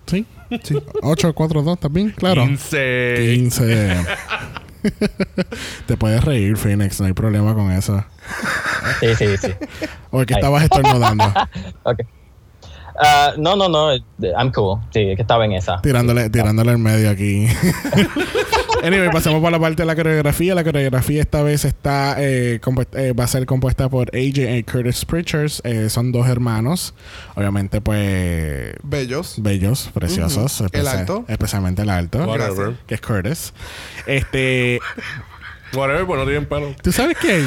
Sí. Sí. 8, 4, 2 también, claro. 15. 15. (laughs) Te puedes reír, Phoenix, no hay problema con eso. Sí, sí, sí. O es que estabas estornudando, (laughs) Ok. Ah, no, no, no. I'm cool. Sí, es que estaba en esa. tirándole, tirándole el medio aquí. (laughs) anyway, pasamos por la parte de la coreografía. La coreografía esta vez está eh, eh, va a ser compuesta por AJ y Curtis Pritchard. Eh, son dos hermanos. Obviamente, pues Bellos. bellos, preciosos. El alto. Especialmente el alto. Whatever. Que es Curtis. Este. Whatever, pues no tienen pelo. ¿Tú sabes qué?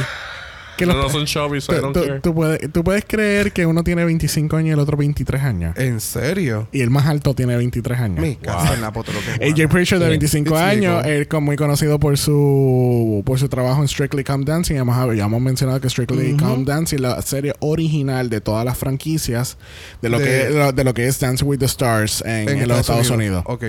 Que No, los- no son chubby, so I tú, don't care. tú puedes, tú puedes creer que uno tiene 25 años y el otro 23 años. ¿En serio? Y el más alto tiene 23 años. Me caso en la potro que AJ Pritchard de Sí. 25 It's años, él como muy conocido por su por su trabajo en Strictly Come Dancing. Hemos, ya hemos mencionado que Strictly Come Dancing, la serie original de todas las franquicias de lo De- que de lo, de lo que es Dancing with the Stars en, en los Estados Unidos. Ok.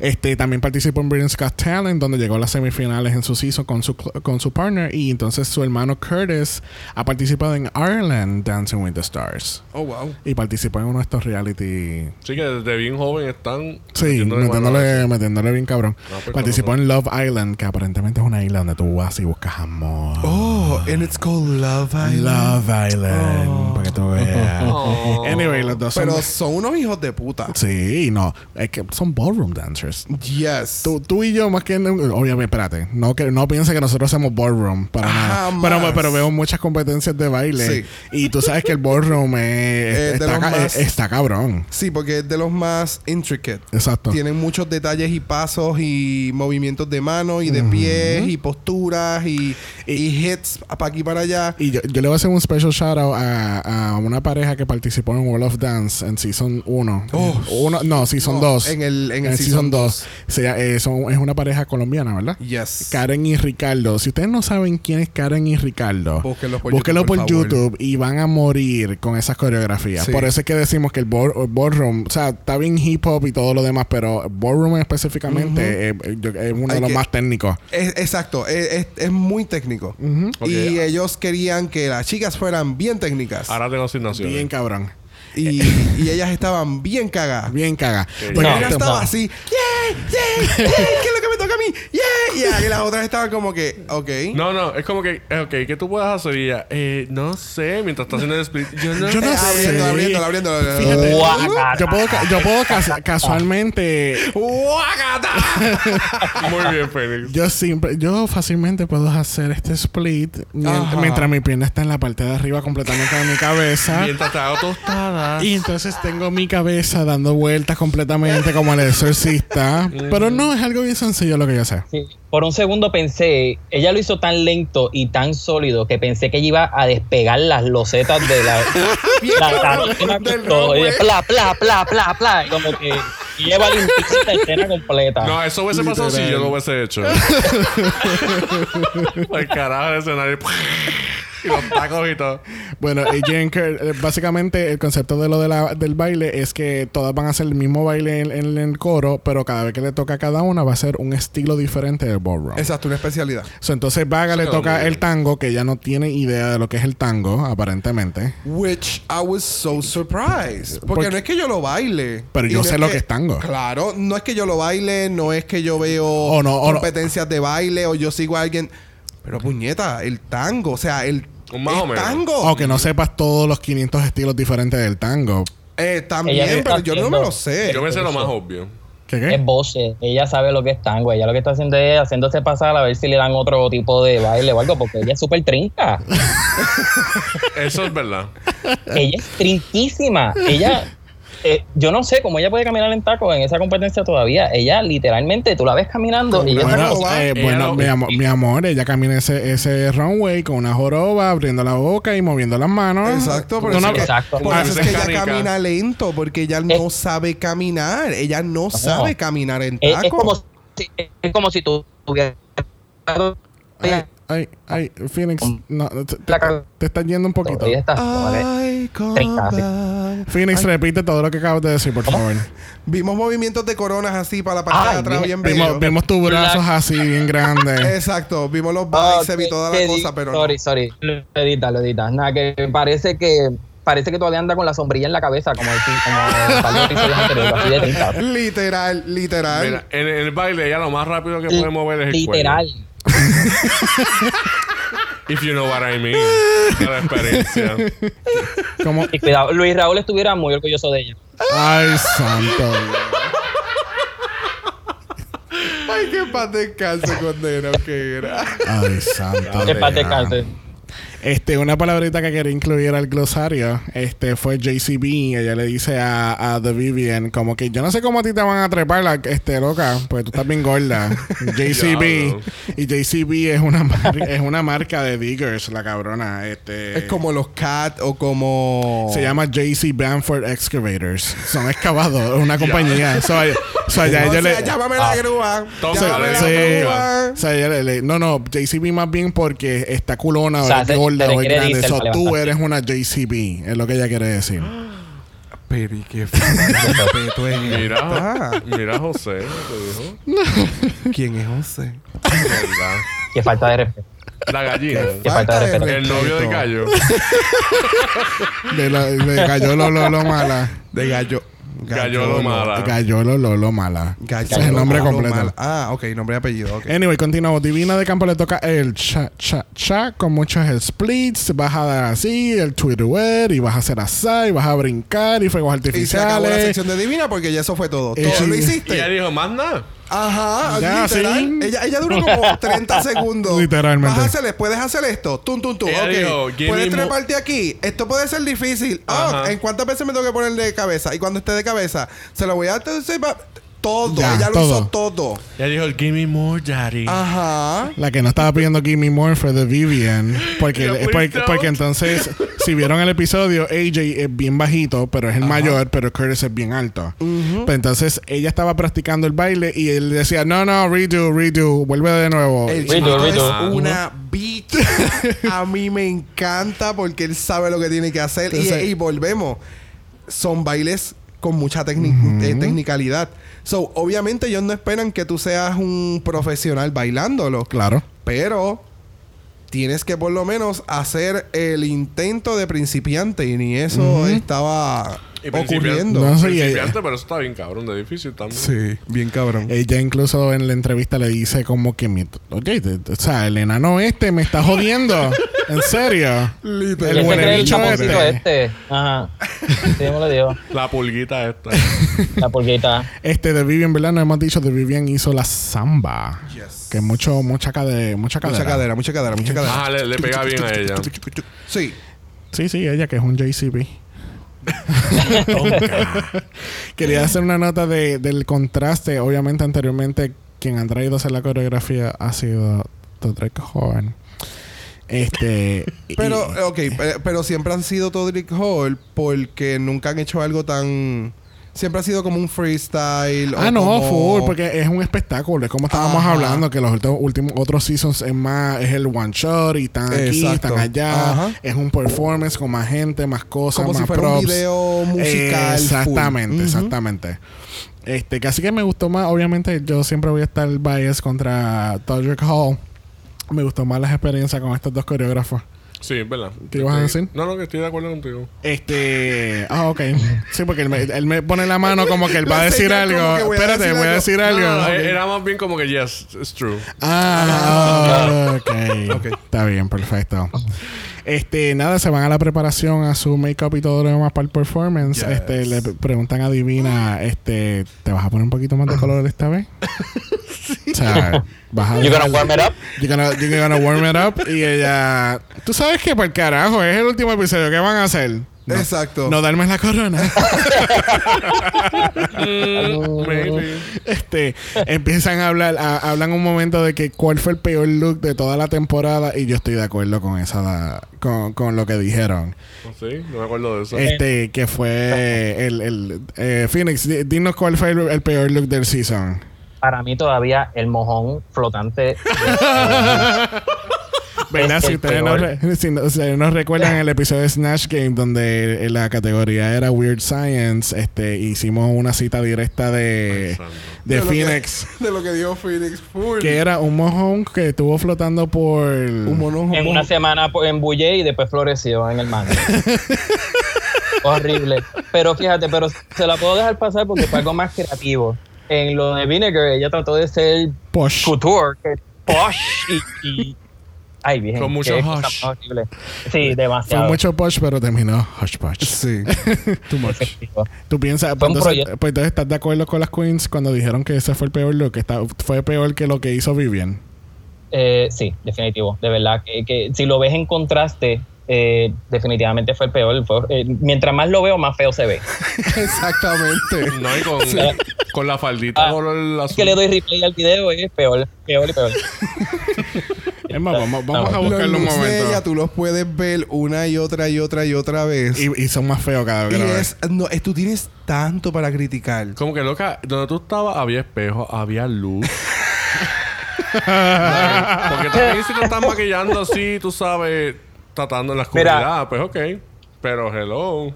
Este también participó en Britain's Got Talent, donde llegó a las semifinales en su season con su cl- con su partner y entonces su hermano Curtis ha participado en Ireland Dancing with the Stars Oh, wow. y participó en uno de estos reality Sí, que desde bien joven están. Sí, metiéndole metiéndole, bien cabrón. No, pues, Participó en Love Island, que aparentemente es una isla donde tú vas y buscas amor. Oh, and it's called Love Island. Love Island, Oh. para que tú veas. (laughs) Oh. Anyway, los dos son... Pero son unos hijos de puta. Sí, no, es que son ballroom dancers. Yes. Tú, tú y yo, más que... Obviamente, espérate, no, que, no pienses que nosotros hacemos ballroom, para nada. Pero, pero veo muchas competencias de baile. Sí. Y tú sabes que el ballroom es, (laughs) está, ca- más- está cabrón. Sí, porque es de los más intricate. Exacto. Tienen muchos detalles y pasos y movimientos de mano y de pies y posturas y, y hits para aquí y para allá. Y yo, yo le voy a hacer un special shout out a, a una pareja que participó en World of Dance en Season 1. Oh. Uno, no, Season No, 2. en el- en el Season Season 2. es una pareja colombiana, ¿verdad? Yes. Karen y Ricardo. Si ustedes no saben quién es Karen y Ricardo, Búsquenlo por búsquenlo YouTube, por, por favor. YouTube y van a morir con esas coreografías. Sí. Por eso es que decimos que el el ballroom, o sea, está bien hip hop y todo lo demás, pero ballroom específicamente es, es- es uno Hay de los que- más técnicos. Es- exacto, es, es- es muy técnico. Y ellos querían que las chicas fueran bien técnicas. Ahora tengo asignaciones. Bien cabrón. Y, y ellas estaban bien cagadas. Bien caga. Sí. Porque No, estaba así, ¡Yeah! ¡Yeah! ¡Yeah! ¿Qué es lo que me toca a mí? ¡Yeah! Yeah. Y las otras estaban como que, ok. No, no, es como que, eh, ok, ¿qué tú puedes hacer? Y ella, eh, no sé, mientras está haciendo el split. Yo no, Yo no Eh, sé. abriendo, abriendo, abriendo. Fíjate, Guácata. yo puedo, yo puedo cas- casualmente. (laughs) Muy bien, Félix. Yo siempre, yo fácilmente puedo hacer este split mien- Ajá. mientras mi pierna está en la parte de arriba completamente de mi cabeza. Mientras te hago Y entonces tengo mi cabeza dando vueltas completamente como el exorcista. (laughs) Pero no, es algo bien sencillo lo que yo sé. Sí. Por un segundo pensé, ella lo hizo tan lento y tan sólido que pensé que ella iba a despegar las losetas de la, (laughs) la todo. Y pla, pla, pla, pla, pla. Como que lleva limpiecita la escena completa. No, eso hubiese pasado si yo lo hubiese hecho. (laughs) el carajo del escenario. (laughs) y los tacos y todo. Bueno, y Jen Kerr, eh, básicamente el concepto de lo de la- del baile es que todas van a hacer el mismo baile en, en el coro, pero cada vez que le toca a cada una va a ser un estilo diferente del ballroom. Exacto, una especialidad. So, entonces Vaga le toca el tango, que ella no tiene idea de lo que es el tango, aparentemente. Which I was so surprised. Porque Porque- no es que yo lo baile. Pero yo no sé lo que es tango. Claro, no es que yo lo baile, no es que yo veo no, no. competencias de baile o yo sigo a alguien. Pero puñeta, el tango, o sea, el Más o menos. tango. O que no sepas todos los 500 estilos diferentes del tango. Eh, Ella también, está pero yo no me haciendo. lo sé. Yo me sé lo más obvio. ¿Qué qué? Es voce, ella sabe lo que es tango, ella lo que está haciendo es haciéndose pasar a ver si le dan otro tipo de baile o algo, porque ella es súper trinca. (laughs) Eso es verdad. ella es trinquísima. Ella, eh, yo no sé cómo ella puede caminar en taco en esa competencia todavía. Ella literalmente, tú la ves caminando y ella Bueno, eh, Ella bueno lo- mi, amor, mi amor, ella camina ese, ese runway con una joroba, abriendo la boca y moviendo las manos. Exacto, por eso, no- que, Exacto. por Como eso es que ella camina lento, porque ella no sabe caminar. Ella no sabe caminar en es, taco. es como si, es como si tú tuvieras Ay, ay, Phoenix, no, te, te- estás yendo un poquito. Ay, sí. Phoenix, repite todo lo que acabas de decir, por favor. Vimos movimientos de coronas así para la parte de atrás, bien bello. Vimos, vimos tus brazos así, bien grandes. (laughs) Exacto, vimos los Ah, bíceps y toda la cosa, pero no. Sorry, sorry. Lo edita, lo edita. Nada, que parece que parece que todavía anda con la sombrilla en la cabeza, como, decir, como el par de episodios anteriores, así de 30. Literal, literal. Mira, en, el baile ella lo más rápido que puede mover es el Literal. cuello. If you know what I mean. La experiencia. Como, Y cuidado, Luis Raúl estuviera muy orgulloso de ella. ay, santo. Ay, qué paz descanse, condena, que era. Ay, santo. Que paz descanse. Este, una palabrita que quería incluir al glosario, este, fue JCB. Ella le dice a, a The Vivian, como que yo no sé cómo a ti te van a trepar, la, este, loca, porque tú estás bien gorda. (laughs) JCB. Y JCB es una, mar- es una marca de diggers, la cabrona. Este, Es como los cat o como. Se llama JC Bamford Excavators. Son excavadores, una (laughs) compañía. So, so, ella sea, le- llámame la grúa. Toma, Llámame le la digo, Sí. grúa. O sea, ella le- le- no, no, JCB más bien porque está culona o, gorda o es grande. So, tú eres una JCB, es lo que ella quiere decir. Pero y qué respeto es Mira, mira José, te dijo. (laughs) ¿Quién es José? Qué falta de respeto. La gallina. Qué falta de respeto. El novio de Cayo. (laughs) De, la, de Gallolo Lolo Mala. De gallo. Gallolo mala. Gallolo Lolo Mala. Gallo. Ese es el nombre Gallolo completo. mal. Ah, ok, nombre y apellido. Anyway, continuamos. Divina de Campo le toca el cha, cha, cha con muchos splits. Vas a dar así, el Twitter y vas a hacer así, y vas a brincar y fuegos Y se acabó la artificiales. sección de Divina porque ya eso fue todo. Eh, Todo lo Y ella hiciste. dijo, más nada. Ajá, Ya, literal. sí. Ella, ella duró como (laughs) 30 segundos. Literalmente. Vas a hacer, puedes hacer esto. Tum, tum, tum. Ella Ok. dijo, puedes treparte aquí. Esto puede ser difícil. Ah, Ajá. ¿En cuántas veces me tengo que poner de cabeza? Y cuando esté de cabeza, se lo voy a... todo. Ya, ella lo todo. hizo todo. Ya dijo, give me more, daddy. Ajá. La que no estaba pidiendo Gimme More fue de Vivian. Porque, (laughs) Yeah, porque, entonces, si vieron el episodio, AJ es bien bajito, pero es el mayor, pero Curtis es bien alto. Pero entonces ella estaba practicando el baile y él decía, no, no, redo, redo, vuelve de nuevo. El Y- chico Rito, es una bitch. A mí me encanta porque él sabe lo que tiene que hacer. Y- Entonces- y, volvemos. Son bailes con mucha tecni- eh, tecnicalidad. So, obviamente ellos no esperan que tú seas un profesional bailándolo. Claro. Pero tienes que por lo menos hacer el intento de principiante. Y ni eso estaba Y ocurriendo. No, sí, Principiante, eh, pero eso está bien cabrón, de difícil también. Sí, bien cabrón. Ella incluso en la entrevista le dice como que, mi- te- o sea, el enano este me está jodiendo. ¿En serio? Literal. El el chaponcito este. este. Ajá. Sí, me lo digo. La pulguita esta. La pulguita. Este de Vivian, ¿verdad? No hemos dicho de Vivian hizo la samba. Yes. Que mucho, mucha, cade mucha cadera. Mucha cadera, mucha cadera, mucha cadera. Ah, le, le pega bien a ella. Sí. Sí, sí, ella que es un JCB. (laughs) Quería hacer una nota de, del contraste. Obviamente, anteriormente, quien han traído a hacer la coreografía ha sido Todrick Horn. Este. y- Pero, ok, pe- pero siempre han sido Todrick Hall porque nunca han hecho algo tan. Siempre ha sido como un freestyle. Ah, o no, como- full, porque es un espectáculo. Es como estábamos Ajá. hablando, que los últimos, otros seasons es más, es el one shot y están aquí, Exacto. están allá. Ajá. Es un performance con más gente, más cosas, Como más si fuera props. un video musical. full. Exactamente, exactamente. Este, casi que me gustó más, obviamente yo siempre voy a estar bias contra Todrick Hall. Me gustó más las experiencias con estos dos coreógrafos. Sí, es verdad. ¿Qué ibas a decir? No, no, que estoy de acuerdo contigo. Este, ah, ok. Sí, porque él me, él me pone la mano como que él va a (laughs) decir algo. voy a Espérate, decir voy a algo. decir algo. no, no, Ok. Era más bien como que, yes, it's true. Ah, ok. Ok. Está bien, perfecto. Este, nada, se van a la preparación, a su make-up y todo lo demás para el performance. Yes. Este, le preguntan a Divina, este, ¿te vas a poner un poquito más de color esta vez? (laughs) O (laughs) sea, vas a You gonna warm it up? You're gonna, you're gonna warm it up. Y ella, tú sabes que por carajo, es el último episodio. ¿Qué van a hacer? No, Exacto. no darme la corona. (laughs) (laughs) Este, empiezan a hablar, a- hablan un momento de que cuál fue el peor look de toda la temporada y yo estoy de acuerdo con esa, con, con lo que dijeron. No sé, no me acuerdo de eso. Este, que fue el, el eh, Phoenix, di- dinos cuál fue el, el peor look del season. Para mí todavía el mojón flotante. ¿Verdad? Es Si el ustedes, no, peor. re- si no- ustedes no recuerdan el episodio de Snatch Game donde la categoría era Weird Science, este, hicimos una cita directa de, de lo que- Phoenix. de lo que dijo Phoenix Full. Que era un mojón que estuvo flotando por... Un mono. en una semana po- embullé y después floreció en el mango. (laughs) Horrible. Pero fíjate, pero se la puedo dejar pasar porque fue algo más creativo. En lo de Vinegar, ella trató de ser Posh. couture, que posh y, y- ay, bien. Con mucho hush. Sí, Fue demasiado. mucho posh, pero terminó hush posh. Sí. (laughs) Too much. ¿Tú piensas, Fue pues un entonces, proyecto. pues entonces estás de acuerdo con las queens cuando dijeron que ese fue el peor look? Que está, fue peor que lo que hizo Vivian. Eh, sí, definitivo. De verdad que, que si lo ves en contraste, eh, definitivamente fue el peor. Fue- eh, mientras más lo veo, más feo se ve. (laughs) Exactamente. No, y con, con la faldita Ah, Es azul. que le doy replay al video y es peor, peor y peor. Es más, vamos, vamos a buscarlo un de ella momento. tú los puedes ver una y otra y otra y otra vez. Y, son más feos cada vez es, no, es- tú tienes tanto para criticar. Como que loca, donde tú estabas había espejo, había luz. (laughs) Porque también si te están maquillando así, tú sabes, tratando en la Mira. oscuridad, pues ok. Pero hello.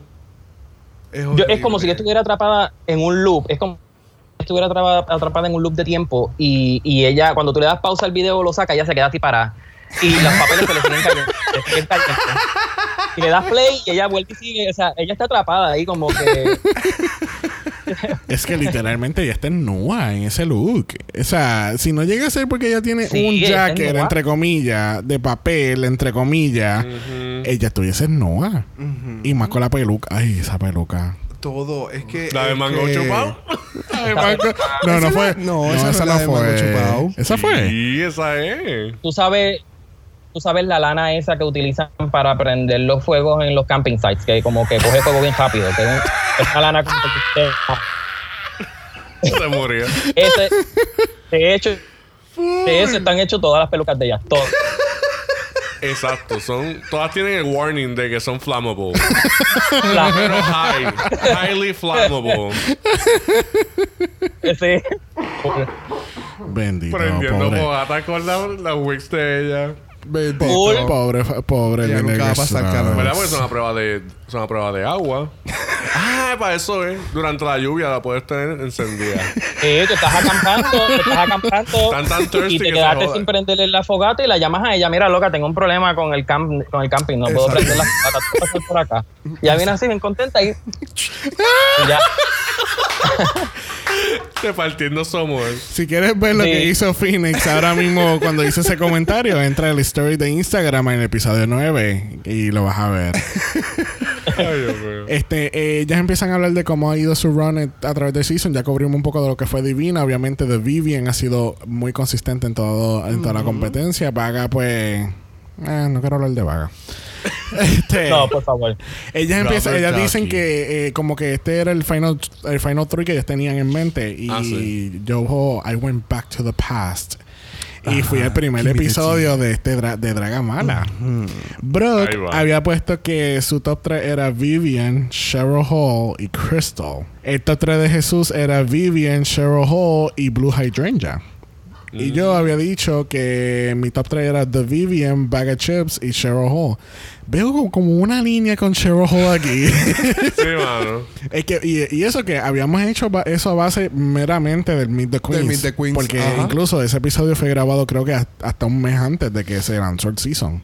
Es, Yo- es horrible. como si yo estuviera atrapada en un loop. Es como si estuviera atrapada, atrapada en un loop de tiempo y, y ella, cuando tú le das pausa al video, lo saca, ella se queda así parada. Y los papeles se le siguen cayendo. se siguen cayendo. Y le das play y ella vuelve y sigue. O sea, ella está atrapada ahí como que... (laughs) Es que literalmente ella está nua en ese look. O sea, si no llega a ser porque ella tiene Sí, un jacket, nua. entre comillas, de papel, entre comillas, ella estuviese nua. Ujú. Y más con la peluca. Ay, esa peluca. Todo. Es que. La de mango que- chupado. (laughs) No, no fue. no, esa no es la de mango chupao. Esa fue. Sí, esa es. Tú sabes... Tú sabes la lana esa que utilizan para prender los fuegos en los camping sites, que como que coge fuego bien rápido. Que es una lana como que... (laughs) Se murió. Ese, de hecho, de eso están hechas todas las pelucas de ella. Todas. Exacto. Son, todas tienen el warning de que son flammable. La- Pero high. Highly flammable. ese- Bendito, Prendiendo fogata con la, la wigs de ella. Bendito. Full. Pobre, pobre. Ya nunca va a pasar Strauss. calor. ¿Verdad? Porque es una prueba de, es una prueba de agua. (laughs) Ah, para eso es. Durante la lluvia la puedes tener encendida. eh, tú estás acampando, tú estás acampando Están tan thirsty y te quedaste sin prenderle la fogata y la llamas a ella. Mira, loca, tengo un problema con el, camp con el camping, no puedo prender la fogata, tú pasas por acá. Ya viene así, bien contenta y, (laughs) y ya. (laughs) Te partiendo su amor. Si quieres ver lo Sí. que hizo Phoenix ahora mismo cuando hizo ese comentario, entra al story de Instagram en el episodio 9 y lo vas a ver. Este, eh, ellas empiezan a hablar de cómo ha ido su run a través del season. Ya cubrimos un poco de lo que fue Divina. Obviamente, The Vivian ha sido muy consistente en todo, en toda la competencia. Vaga, pues. eh, no quiero hablar de Vaga. (laughs) este, No, por favor. ellas empiezan, ellas dicen que eh, como que este era el final, el final three que ellas tenían en mente. Y Ah, sí. yo, oh, I went back to the past. Y fui al primer episodio de este dra- de Dragamala. Brooke había puesto que su top 3 era Vivian, Cheryl Hall y Crystal. El top 3 de Jesús era Vivian, Cheryl Hall y Blue Hydrangea. Y yo había dicho que mi top 3 era The Vivian, Bag of Chips y Cheryl Hall. Veo como- como una línea con Cheryl Hall aquí. (laughs) (laughs) Sí, mano. Es que, y, y eso que habíamos hecho eso a base meramente del Meet the Queens. Meet the Queens, Porque ajá. incluso ese episodio fue grabado creo que hasta- hasta un mes antes de que se lanzó el season.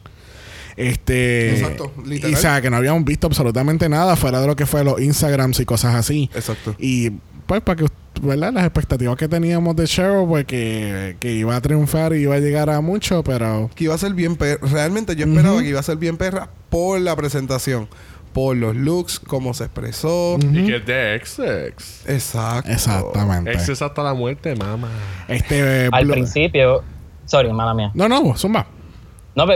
Este. Exacto, literal. y, o sea, que no habíamos visto absolutamente nada fuera de lo que fue los Instagrams y cosas así. Exacto. Y pues para que, ¿verdad? Las expectativas que teníamos de Cheryl, pues que, que iba a triunfar y iba a llegar a mucho, pero Que iba a ser bien perra. Realmente yo esperaba que iba a ser bien perra por la presentación. Por los looks, cómo se expresó. Y que es de XX. Exacto. exactamente. Exes hasta la muerte, mamá. Este. Al principio, sorry, mala mía. No, no, Zumba. No,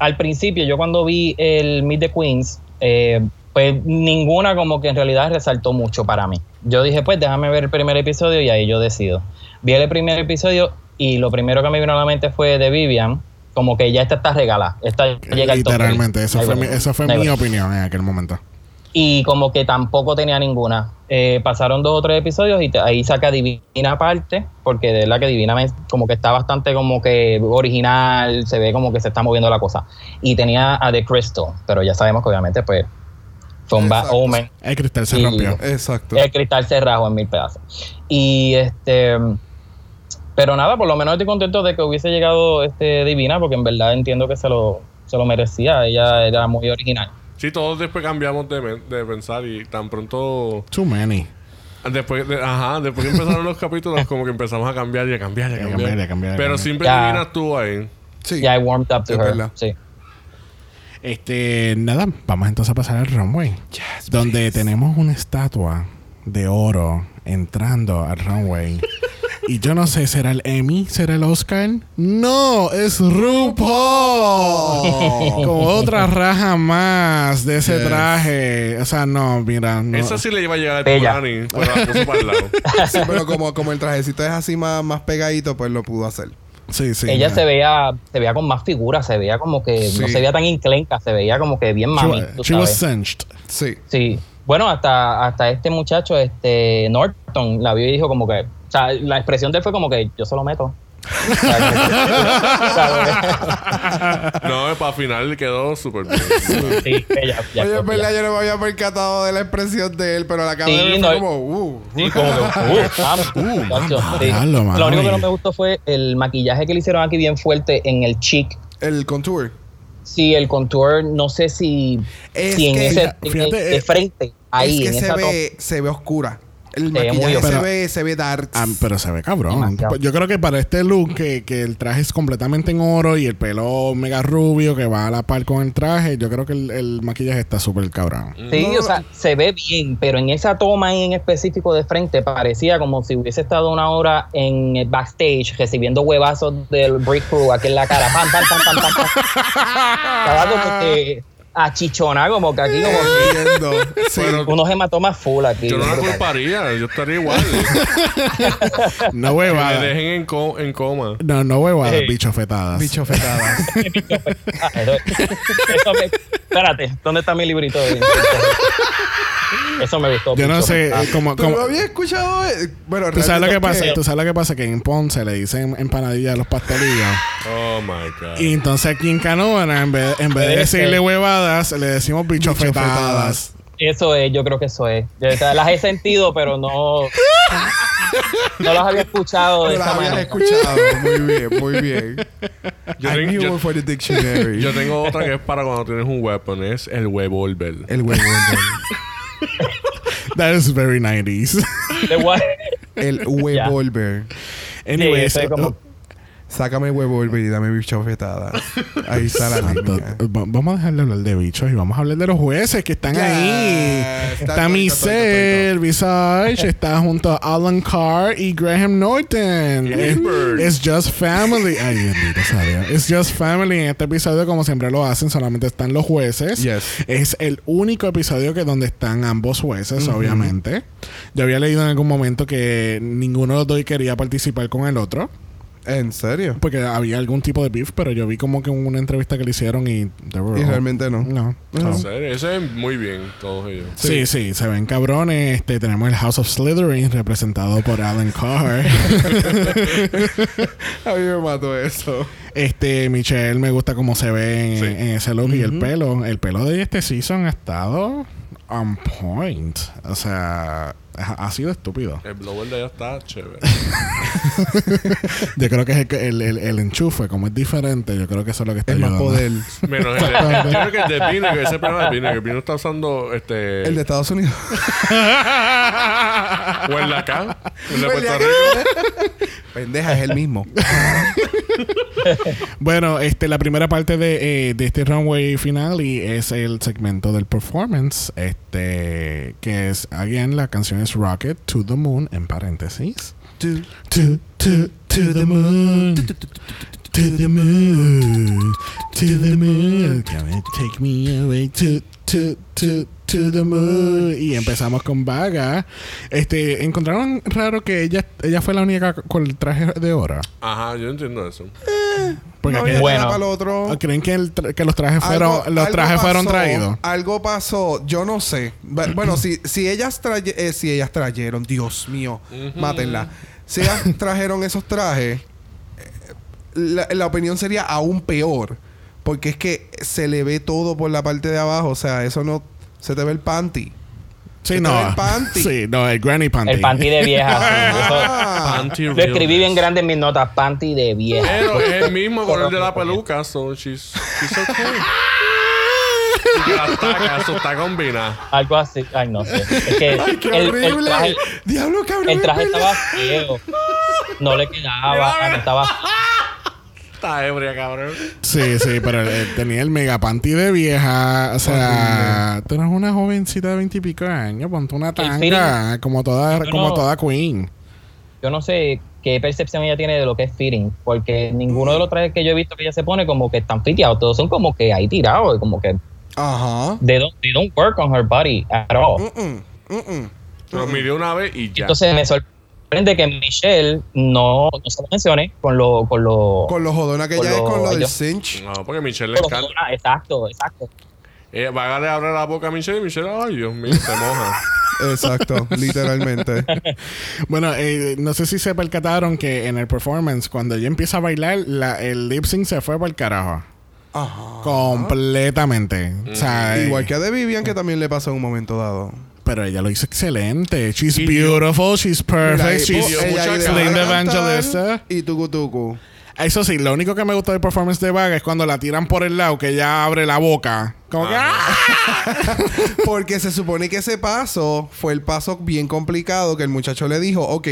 al principio, yo cuando vi el Meet the Queens, eh, pues ninguna como que en realidad resaltó mucho para mí. Yo dije, pues déjame ver el primer episodio y ahí yo decido. Vi el primer episodio y lo primero que me vino a la mente fue de Vivian, como que ya esta está regalada. Esta llega Literalmente, Ahí fue, mi, eso fue mi opinión en aquel momento. Y como que tampoco tenía ninguna. Eh, pasaron dos o tres episodios y te- ahí saca Divina aparte, porque de verdad que Divina me- como que está bastante como que original, se ve como que se está moviendo la cosa. Y tenía a The Crystal, pero ya sabemos que obviamente pues bad Exacto. omen. El cristal se Y- rompió. Exacto. El cristal se rajó en mil pedazos. Y este... Pero nada, por lo menos estoy contento de que hubiese llegado este Divina, porque en verdad entiendo que se lo, se lo merecía. Ella era muy original. Sí, todos después cambiamos de, de pensar y tan pronto. Too many. Después, de- ajá, después que empezaron los capítulos, como que empezamos a cambiar y a cambiar y a Y a cambiar. cambiar, y a cambiar, y a Pero cambiar. siempre Ya. Divina estuvo ahí. Sí. Ya I warmed up to Es her. verdad. Sí. Este, nada, vamos entonces a pasar al runway. donde tenemos una estatua de oro entrando al runway. (laughs) y yo no sé, ¿será el Emmy? ¿Será el Oscar? No, es RuPaul. Con otra raja más de ese Yes. traje. O sea, no, mira. No. Esa sí le iba a llegar al lado. (laughs) Sí, pero como, como el trajecito es así más, más pegadito, pues lo pudo hacer. Sí, sí. ella se veía se veía con más figura, se veía como que no se veía tan enclenca, se veía como que bien mami, she was cinched. Sí. Sí. Bueno, hasta hasta este muchacho este Norton la vio y dijo como que, o sea, la expresión de él fue como que yo se lo meto. No, para final quedó súper bien. sí, ella, ya Oye, fue, es verdad, yo no me había percatado de la expresión de él, pero la acabo Sí, de ver no, fue como, uh. Sí, como que, uh, (laughs) vamos, Uh. Lo único que no me gustó fue el maquillaje que le hicieron aquí bien fuerte en el cheek. El contour. Sí, el contour, no sé si, Es si en que- ese Fíjate, fíjate, de eh, frente, ahí, es en se esa ve, se ve oscura. El Se ve muy maquillaje se ve, se ve dark. Ah, pero se ve cabrón. Demasiado. Yo creo que para este look, que, que el traje es completamente en oro y el pelo mega rubio que va a la par con el traje, yo creo que el, el maquillaje está súper cabrón. Sí, No, o sea, se ve bien, pero en esa toma ahí en específico de frente parecía como si hubiese estado una hora en el backstage recibiendo huevazos del Brick Crew aquí en la cara. Pam, pam, pam, pam, pam, pam. (laughs) Estaba como que achichona, como que aquí, como que. (laughs) Sí. Unos hematomas full aquí. yo no la culparía, yo estaría igual. (laughs) No que me huevadas. dejen en, co- en coma. No, no huevadas, Hey. bicho fetadas. Bicho fetada. (laughs) Ah, eso, eso me, espérate, ¿dónde está mi librito? de- Eso me gustó. Yo no sé, Ah, como, ¿Tú como- no habías escuchado? eh? Bueno, tú sabes lo que pasa, es tú sabes lo que pasa que en Ponce le dicen empanadilla a los pastelillos. Oh my god. Y entonces aquí en Canóvana, en vez, en vez de decirle huevadas, le decimos bicho, Bicho fetadas. Eso es, yo creo que eso es. Yo, o sea, las he sentido, pero no. No las había escuchado de las esa manera. escuchado. Muy bien, muy bien. (laughs) Yo, I tengo- knew yo- it for the dictionary. yo tengo otra que es para cuando tienes un weapon, es el huevolver. El huevo. (laughs) That is very 90s. De guay. El huevolver. Anyways, Sí, eso es como- Sácame huevolver y dame bicho fetada. Ahí está la línea. va- vamos a dejar de hablar de bichos y vamos a hablar de los jueces que están ahí. está Michelle Visage, está junto a Alan Carr y Graham Norton. Es Just Family. Ay, bendito sea Dios. Es Just Family. En este episodio, como siempre lo hacen, solamente están los jueces. Yes. Es el único episodio que donde están ambos jueces, obviamente. Yo había leído en algún momento que ninguno de los dos quería participar con el otro. ¿En serio? Porque había algún tipo de beef, pero yo vi como que una entrevista que le hicieron y... Y realmente no. No. En So- serio, Ese es muy bien, todos ellos. Sí, sí, se ven cabrones. Este, tenemos el House of Slytherin representado por Alan Carr. (laughs) A mí me mató eso. este, Michelle me gusta cómo se ve en, Sí. en ese look y el pelo. El pelo de este season ha estado on point. O sea, ha, sido estúpido. El blower de ella está chévere. (laughs) Yo creo que es el, que- el, el- el enchufe, como es diferente, yo creo que eso es lo que está Es más ayudando. poder. (laughs) Menos el de, yo creo que el de Vinegar, ese problema de Vinegar. Vino está usando este. El de Estados Unidos. (laughs) O el de acá. El de el Puerto. Rico. Pendeja, es el mismo. Bueno, este, la primera parte de, eh, de este runway final y es el segmento del performance, este, que es, again, la canción es Rocket to the Moon, en paréntesis. To, to, to, to the moon. To the moon. To the moon. Come and take me away to, to, to, to the moon. Y empezamos con Vaga. Este, encontraron raro que ella, ella fue la única con el traje de hora. Ajá, yo entiendo eso. Porque No había Bueno. nada para el otro. ¿O ¿Creen que, el tra- que los trajes fueron, Algo- los trajes fueron traídos? Algo pasó, yo no sé. Bu- Bueno, si, si ellas eh, si ellas trajeron, Dios mío, mátenla. Si ellas (laughs) trajeron esos trajes, eh, la, la opinión sería aún peor. Porque es que se le ve todo por la parte de abajo. O sea, eso no. Se te ve el panty. Sí, no. el panty. Sí, no, el granny panty. El panty de vieja. sí, (laughs) Ah, Panty lo escribí bien grande en mis notas. Panty de vieja. Pero es el mismo color de la peluca, so she's, she's okay. Tacas, eso está combinado. Algo así. Ay, no sé. Es que ¡Ay, qué el, el horrible! traje, Diablo, cabrón. el traje estaba feo. No le quedaba. estaba. Está ebria, cabrón. Sí, sí, pero él tenía el mega panty de vieja. O sea, tú eres una jovencita de veintipico años, ponte una tanga como toda, Yo como no- toda queen. Yo no sé qué percepción ella tiene de lo que es fitting. Porque ninguno de los trajes que yo he visto que ella se pone como que están fiteados. Todos son como que ahí tirados. Como que Ajá. they don't, they don't work on her body at all. Mm-mm. Lo miré una vez y ya. Entonces me sorprende que Michelle no, no se lo mencione con lo, con lo, Con lo jodona que Con ella es lo- con lo del cinch. No, porque Michelle le con lo- encanta. ah, exacto, exacto. Ella va a abre la boca a Michelle y Michelle, ay, Dios mío, se moja. (laughs) Exacto, literalmente. (laughs) Bueno, eh, no sé si se percataron que en el performance, cuando ella empieza a bailar, la, el lip sync se fue por el carajo. Ajá. Completamente. O sea, Igual eh, que a The Vivian, que también le pasó en un momento dado. Pero ella lo hizo excelente. She's Y beautiful, she's perfect, she's Linda Evangelista. Y tucu tucu. Eso sí, lo único que me gustó del performance de Vaga es cuando la tiran por el lado, que ella abre la boca. Como que. ¡ah! (laughs) Porque se supone que ese paso fue el paso bien complicado que el muchacho le dijo, ok,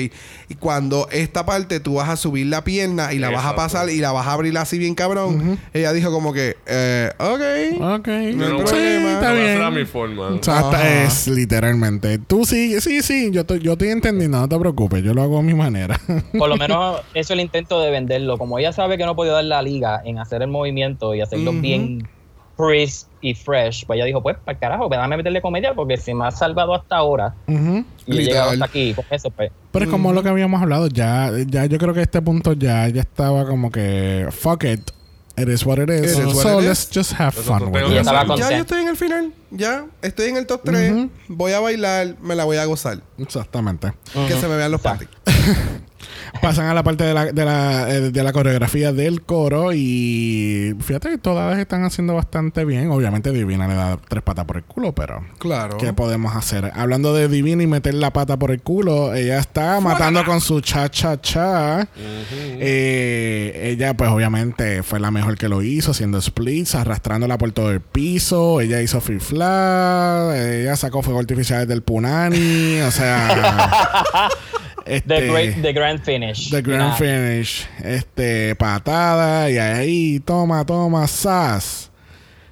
y cuando esta parte tú vas a subir la pierna y la vas a pasar y la vas a abrir así bien cabrón, ella dijo como que, eh, ok. Ok. No hay No, sí, problema. está bien. mi forma. O sea, hasta Ajá. es literalmente. Tú sí, sí, sí. Yo, te- yo estoy entendiendo, no te preocupes. Yo lo hago a mi manera. (laughs) Por lo menos eso es el intento de venderlo. Como ella sabe que no podía dar la liga en hacer el movimiento y hacerlo bien crisp y fresh. Pues ella dijo, pues, para carajo, pues, déjame meterle comedia porque si me ha salvado hasta ahora Ujú. y he llegado hasta aquí con eso, pues. Pero es como lo que habíamos hablado, ya, ya yo creo que a este punto ya, ya estaba como que fuck it. It is what it is. It is what so it let's is. just have fun with it. Ya yo estoy en el final. Ya estoy en el top 3. Ujú. Voy a bailar, me la voy a gozar. Exactamente. Que se me vean los Exacto. panties. (laughs) Pasan a la parte de la, de, la, eh, de la coreografía del coro y fíjate que todas están haciendo bastante bien. Obviamente Divina le da tres patas por el culo, pero Claro. ¿qué podemos hacer? Hablando de Divina y meter la pata por el culo, ella está matando con su cha-cha-cha. Eh, ella pues obviamente fue la mejor que lo hizo, haciendo splits, arrastrándola por todo el piso. Ella hizo free flat, ella sacó fuego artificial del punani, o sea... (laughs) este, The, great, the Grand Finish. The Grand Nah. Finish. Este, patada. Y ahí, toma, toma, sas.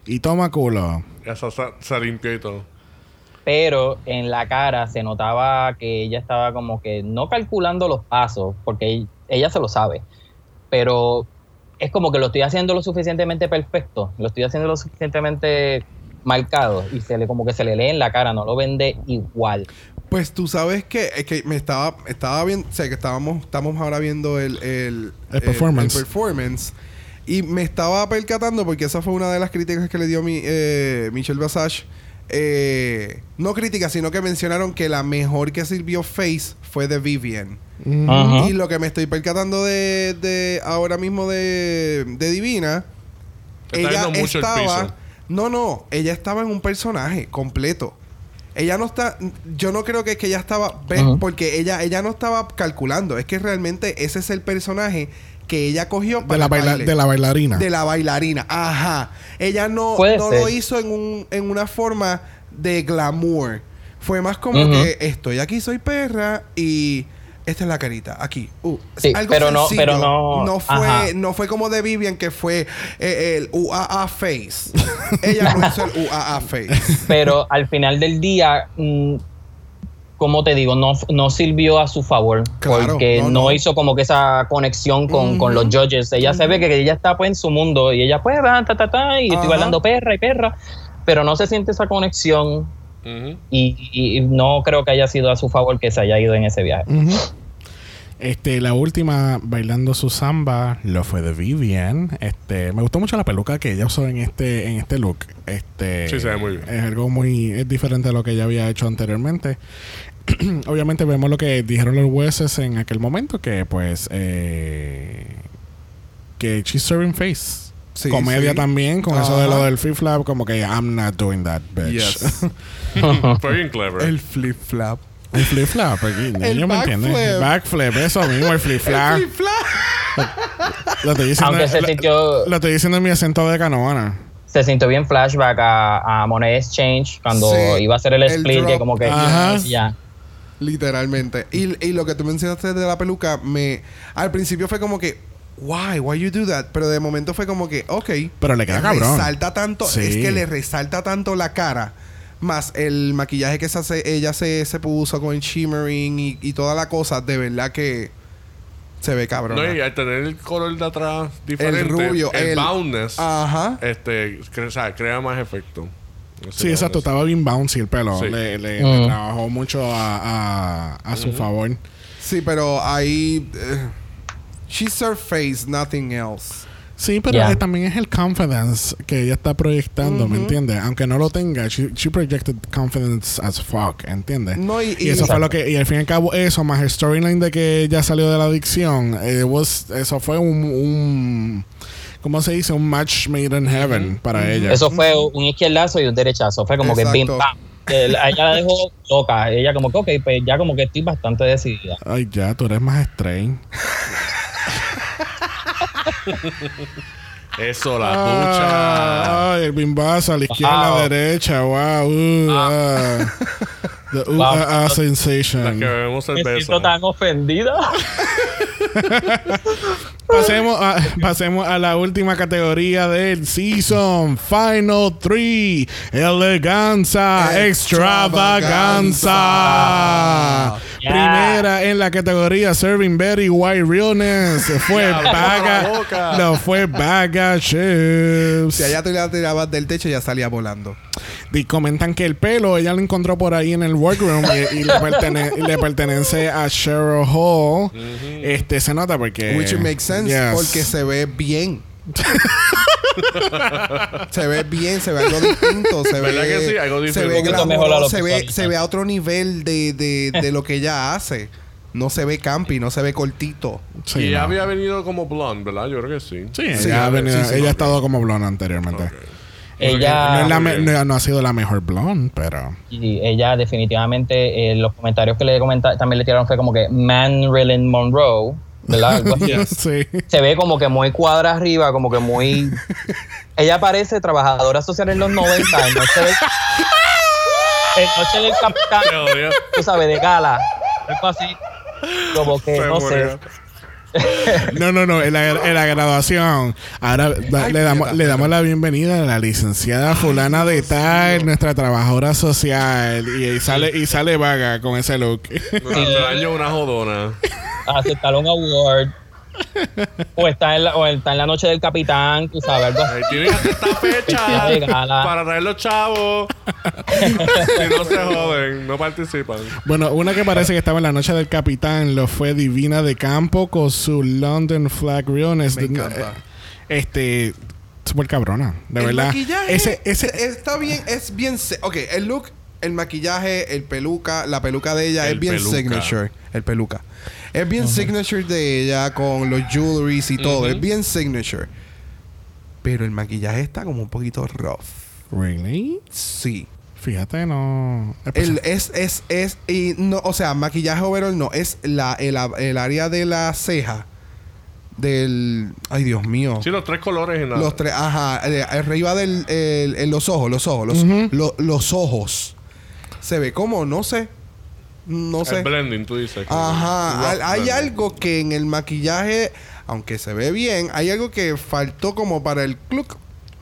Y toma culo. Ya se, se- se limpió y todo. pero en la cara se notaba que ella estaba como que no calculando los pasos, porque ella se lo sabe, pero es como que lo estoy haciendo lo suficientemente perfecto, lo estoy haciendo lo suficientemente marcado y se le como que se le lee en la cara, no lo vende igual. Pues tú sabes que, es que me estaba, estaba viendo, o sea, que estábamos, estamos ahora viendo el, el, El performance. el performance. Y me estaba percatando, porque esa fue una de las críticas que le dio mi, eh, Michelle Basage. Eh, no críticas, sino que mencionaron que la mejor que sirvió Face fue de Vivian. Mm. Ajá. Y lo que me estoy percatando de, de ahora mismo de, de Divina, está ella viendo mucho el estaba. piso. No, no, ella estaba en un personaje completo. Ella no está. Yo no creo que es que ella estaba. Porque ella, ella no estaba calculando. Es que realmente ese es el personaje que ella cogió De para la, baila- de la bailarina. De la bailarina. Ajá. Ella no, no lo hizo en, un, en una forma de glamour. Fue más como que estoy aquí, soy perra y esta es la carita, aquí. Uh, Sí, pero no- pero no- fue, ajá. no fue como de Vivian que fue eh, el UAA face. (laughs) Ella no hizo el UAA face. Pero al final del día, mm, como te digo, no, no sirvió a su favor. Claro, porque no, no, no. hizo como que esa conexión con, con los judges. Ella se ve que ella está pues en su mundo y ella pues va, ta, ta, ta, y Ajá. estoy bailando perra y perra. Pero no se siente esa conexión Y, y no creo que haya sido a su favor que se haya ido en ese viaje. Este, la última bailando su samba lo fue de Vivian. Este, me gustó mucho la peluca que ella usó en este, en este look. Este, Sí, se ve muy bien. Es algo muy, es diferente a lo que ella había hecho anteriormente. (clears throat) Obviamente vemos lo que dijeron los jueces en aquel momento, que pues, eh, que she's serving face. Sí, Comedia sí. también, con eso de lo del free flap, como que I'm not doing that, bitch. Yes. (laughs) Fue bien clever. el flip flap. El flip flap, aquí, El yo me entiendes. backflip. Backflip, eso mismo, el flip flap. Flip flap. Lo estoy diciendo, Aunque se lo- sintió, lo estoy diciendo en mi acento de canoana. se sintió bien flashback a, a Money Exchange cuando Sí, iba a hacer el el split, que como que Ajá. ya. Literalmente. Y, y lo que tú mencionaste de la peluca, me al principio fue como que, why, why you do that? Pero de momento fue como que, ok. Pero le queda cabrón. Resalta tanto, Sí. es que le resalta tanto la cara. Más el maquillaje que se hace, ella se, se puso con el shimmering y, y toda la cosa, de verdad que se ve cabrón. No, y al tener el color de atrás diferente, el rubio, el, el, boundness, Ajá. este, cre- o sea, crea más efecto. Sí, exacto. Estaba bien bouncy el pelo. Sí. Le, le- le trabajó mucho a, a, a su favor. Sí, pero ahí. eh, she's her face, nothing else. Sí, pero Ya. eh, también es el confidence que ella está proyectando, ¿me entiendes? Aunque no lo tenga, she, she projected confidence as fuck, ¿entiendes? No, y- y, y- eso fue lo que, y al fin y al cabo, eso más el storyline de que ella salió de la adicción, eh, was- eso fue un, un, ¿cómo se dice? Un match made in heaven para ella. Eso fue un izquierdazo y un derechazo. Fue como que Exacto. bim, pam. El- a ella la dejó loca. Ella como que, ok, pues ya como que estoy bastante decidida. Ay, ya, tú eres más strain. (laughs) (laughs) Eso, la ducha. Ay, el bimbazo a la izquierda, a Wow. la derecha, wow. Uh, ah. The uh, Wow. ah, ah sensation. que bebemos Me siento tan ofendida. (laughs) pasemos, a, pasemos a la última categoría del season. Final 3. Eleganza. Extravaganza. Yeah. Primera en la categoría Serving Very White Realness. (laughs) Fue boca. No, fue Baga Chips. Si allá te la tirabas del techo, ya salía volando. Y comentan que el pelo ella lo encontró por ahí en el workroom y, y le, pertene- y le pertenece a Cheryl Hall. Este se nota porque. Which makes sense Yes. porque se ve bien. (laughs) se ve bien, se ve algo distinto. Se ¿Verdad ve, que sí? Algo Se ve, glamour, lo se, ve, se ve a otro nivel de, de, de lo que ella hace. No se ve campi, no se ve cortito. Sí, y ella no. había venido como blonde, ¿verdad? Yo creo que sí. Sí, ella, ha venido- sí, sí, ella ha estado como blonde anteriormente. Ella, no, es la no- no ha sido la mejor blonde, pero. y ella definitivamente, eh, los comentarios que le comenta, también le tiraron fue como que Marilyn Monroe, ¿verdad? Algo así. (laughs) sí. Se ve como que muy cuadra arriba, como que muy... (laughs) ella parece trabajadora social en los 90, en Noche del, en Noche del Capitán, tú sabes, de gala. Algo así. Como que, Se no murió. sé. (laughs) No, no, no. En la, en la graduación, ahora Ay, le, damos, le damos la bienvenida a la licenciada Fulana de Tal, nuestra trabajadora social. Y, y sale y sale vaga con ese look. Durante el año una jodona. (laughs) Aceptar un award. O está, en la, o está en la noche del capitán, tú sabes. Ahí tienen hasta esta fecha (laughs) para traer los chavos. (laughs) si no se joden, no participan. Bueno, una que parece que estaba en la noche del capitán lo fue Divina de Campo con su London Flag Realness. Me encanta. Este, súper cabrona, de el verdad. maquillaje Ese, ese, está bien, es bien. Ok, el look, el maquillaje, el peluca, la peluca de ella El es bien peluca. signature. El peluca. Es bien signature de ella con los jewelries y todo. Es bien signature. Pero el maquillaje está como un poquito rough. ¿Really? Sí. Fíjate, no. El, es, es, es, y no, o sea, maquillaje overall no, es la, el, el área de la ceja. Del. Ay, Dios mío. Sí, los tres colores en la. Los tres, ajá, eh, arriba del, el- en los ojos, los ojos, los, lo- los ojos. Se ve como, no sé, no El sé. blending, tú dices. Ajá, hay, blending. algo que en el maquillaje, aunque se ve bien, hay algo que faltó como para el look.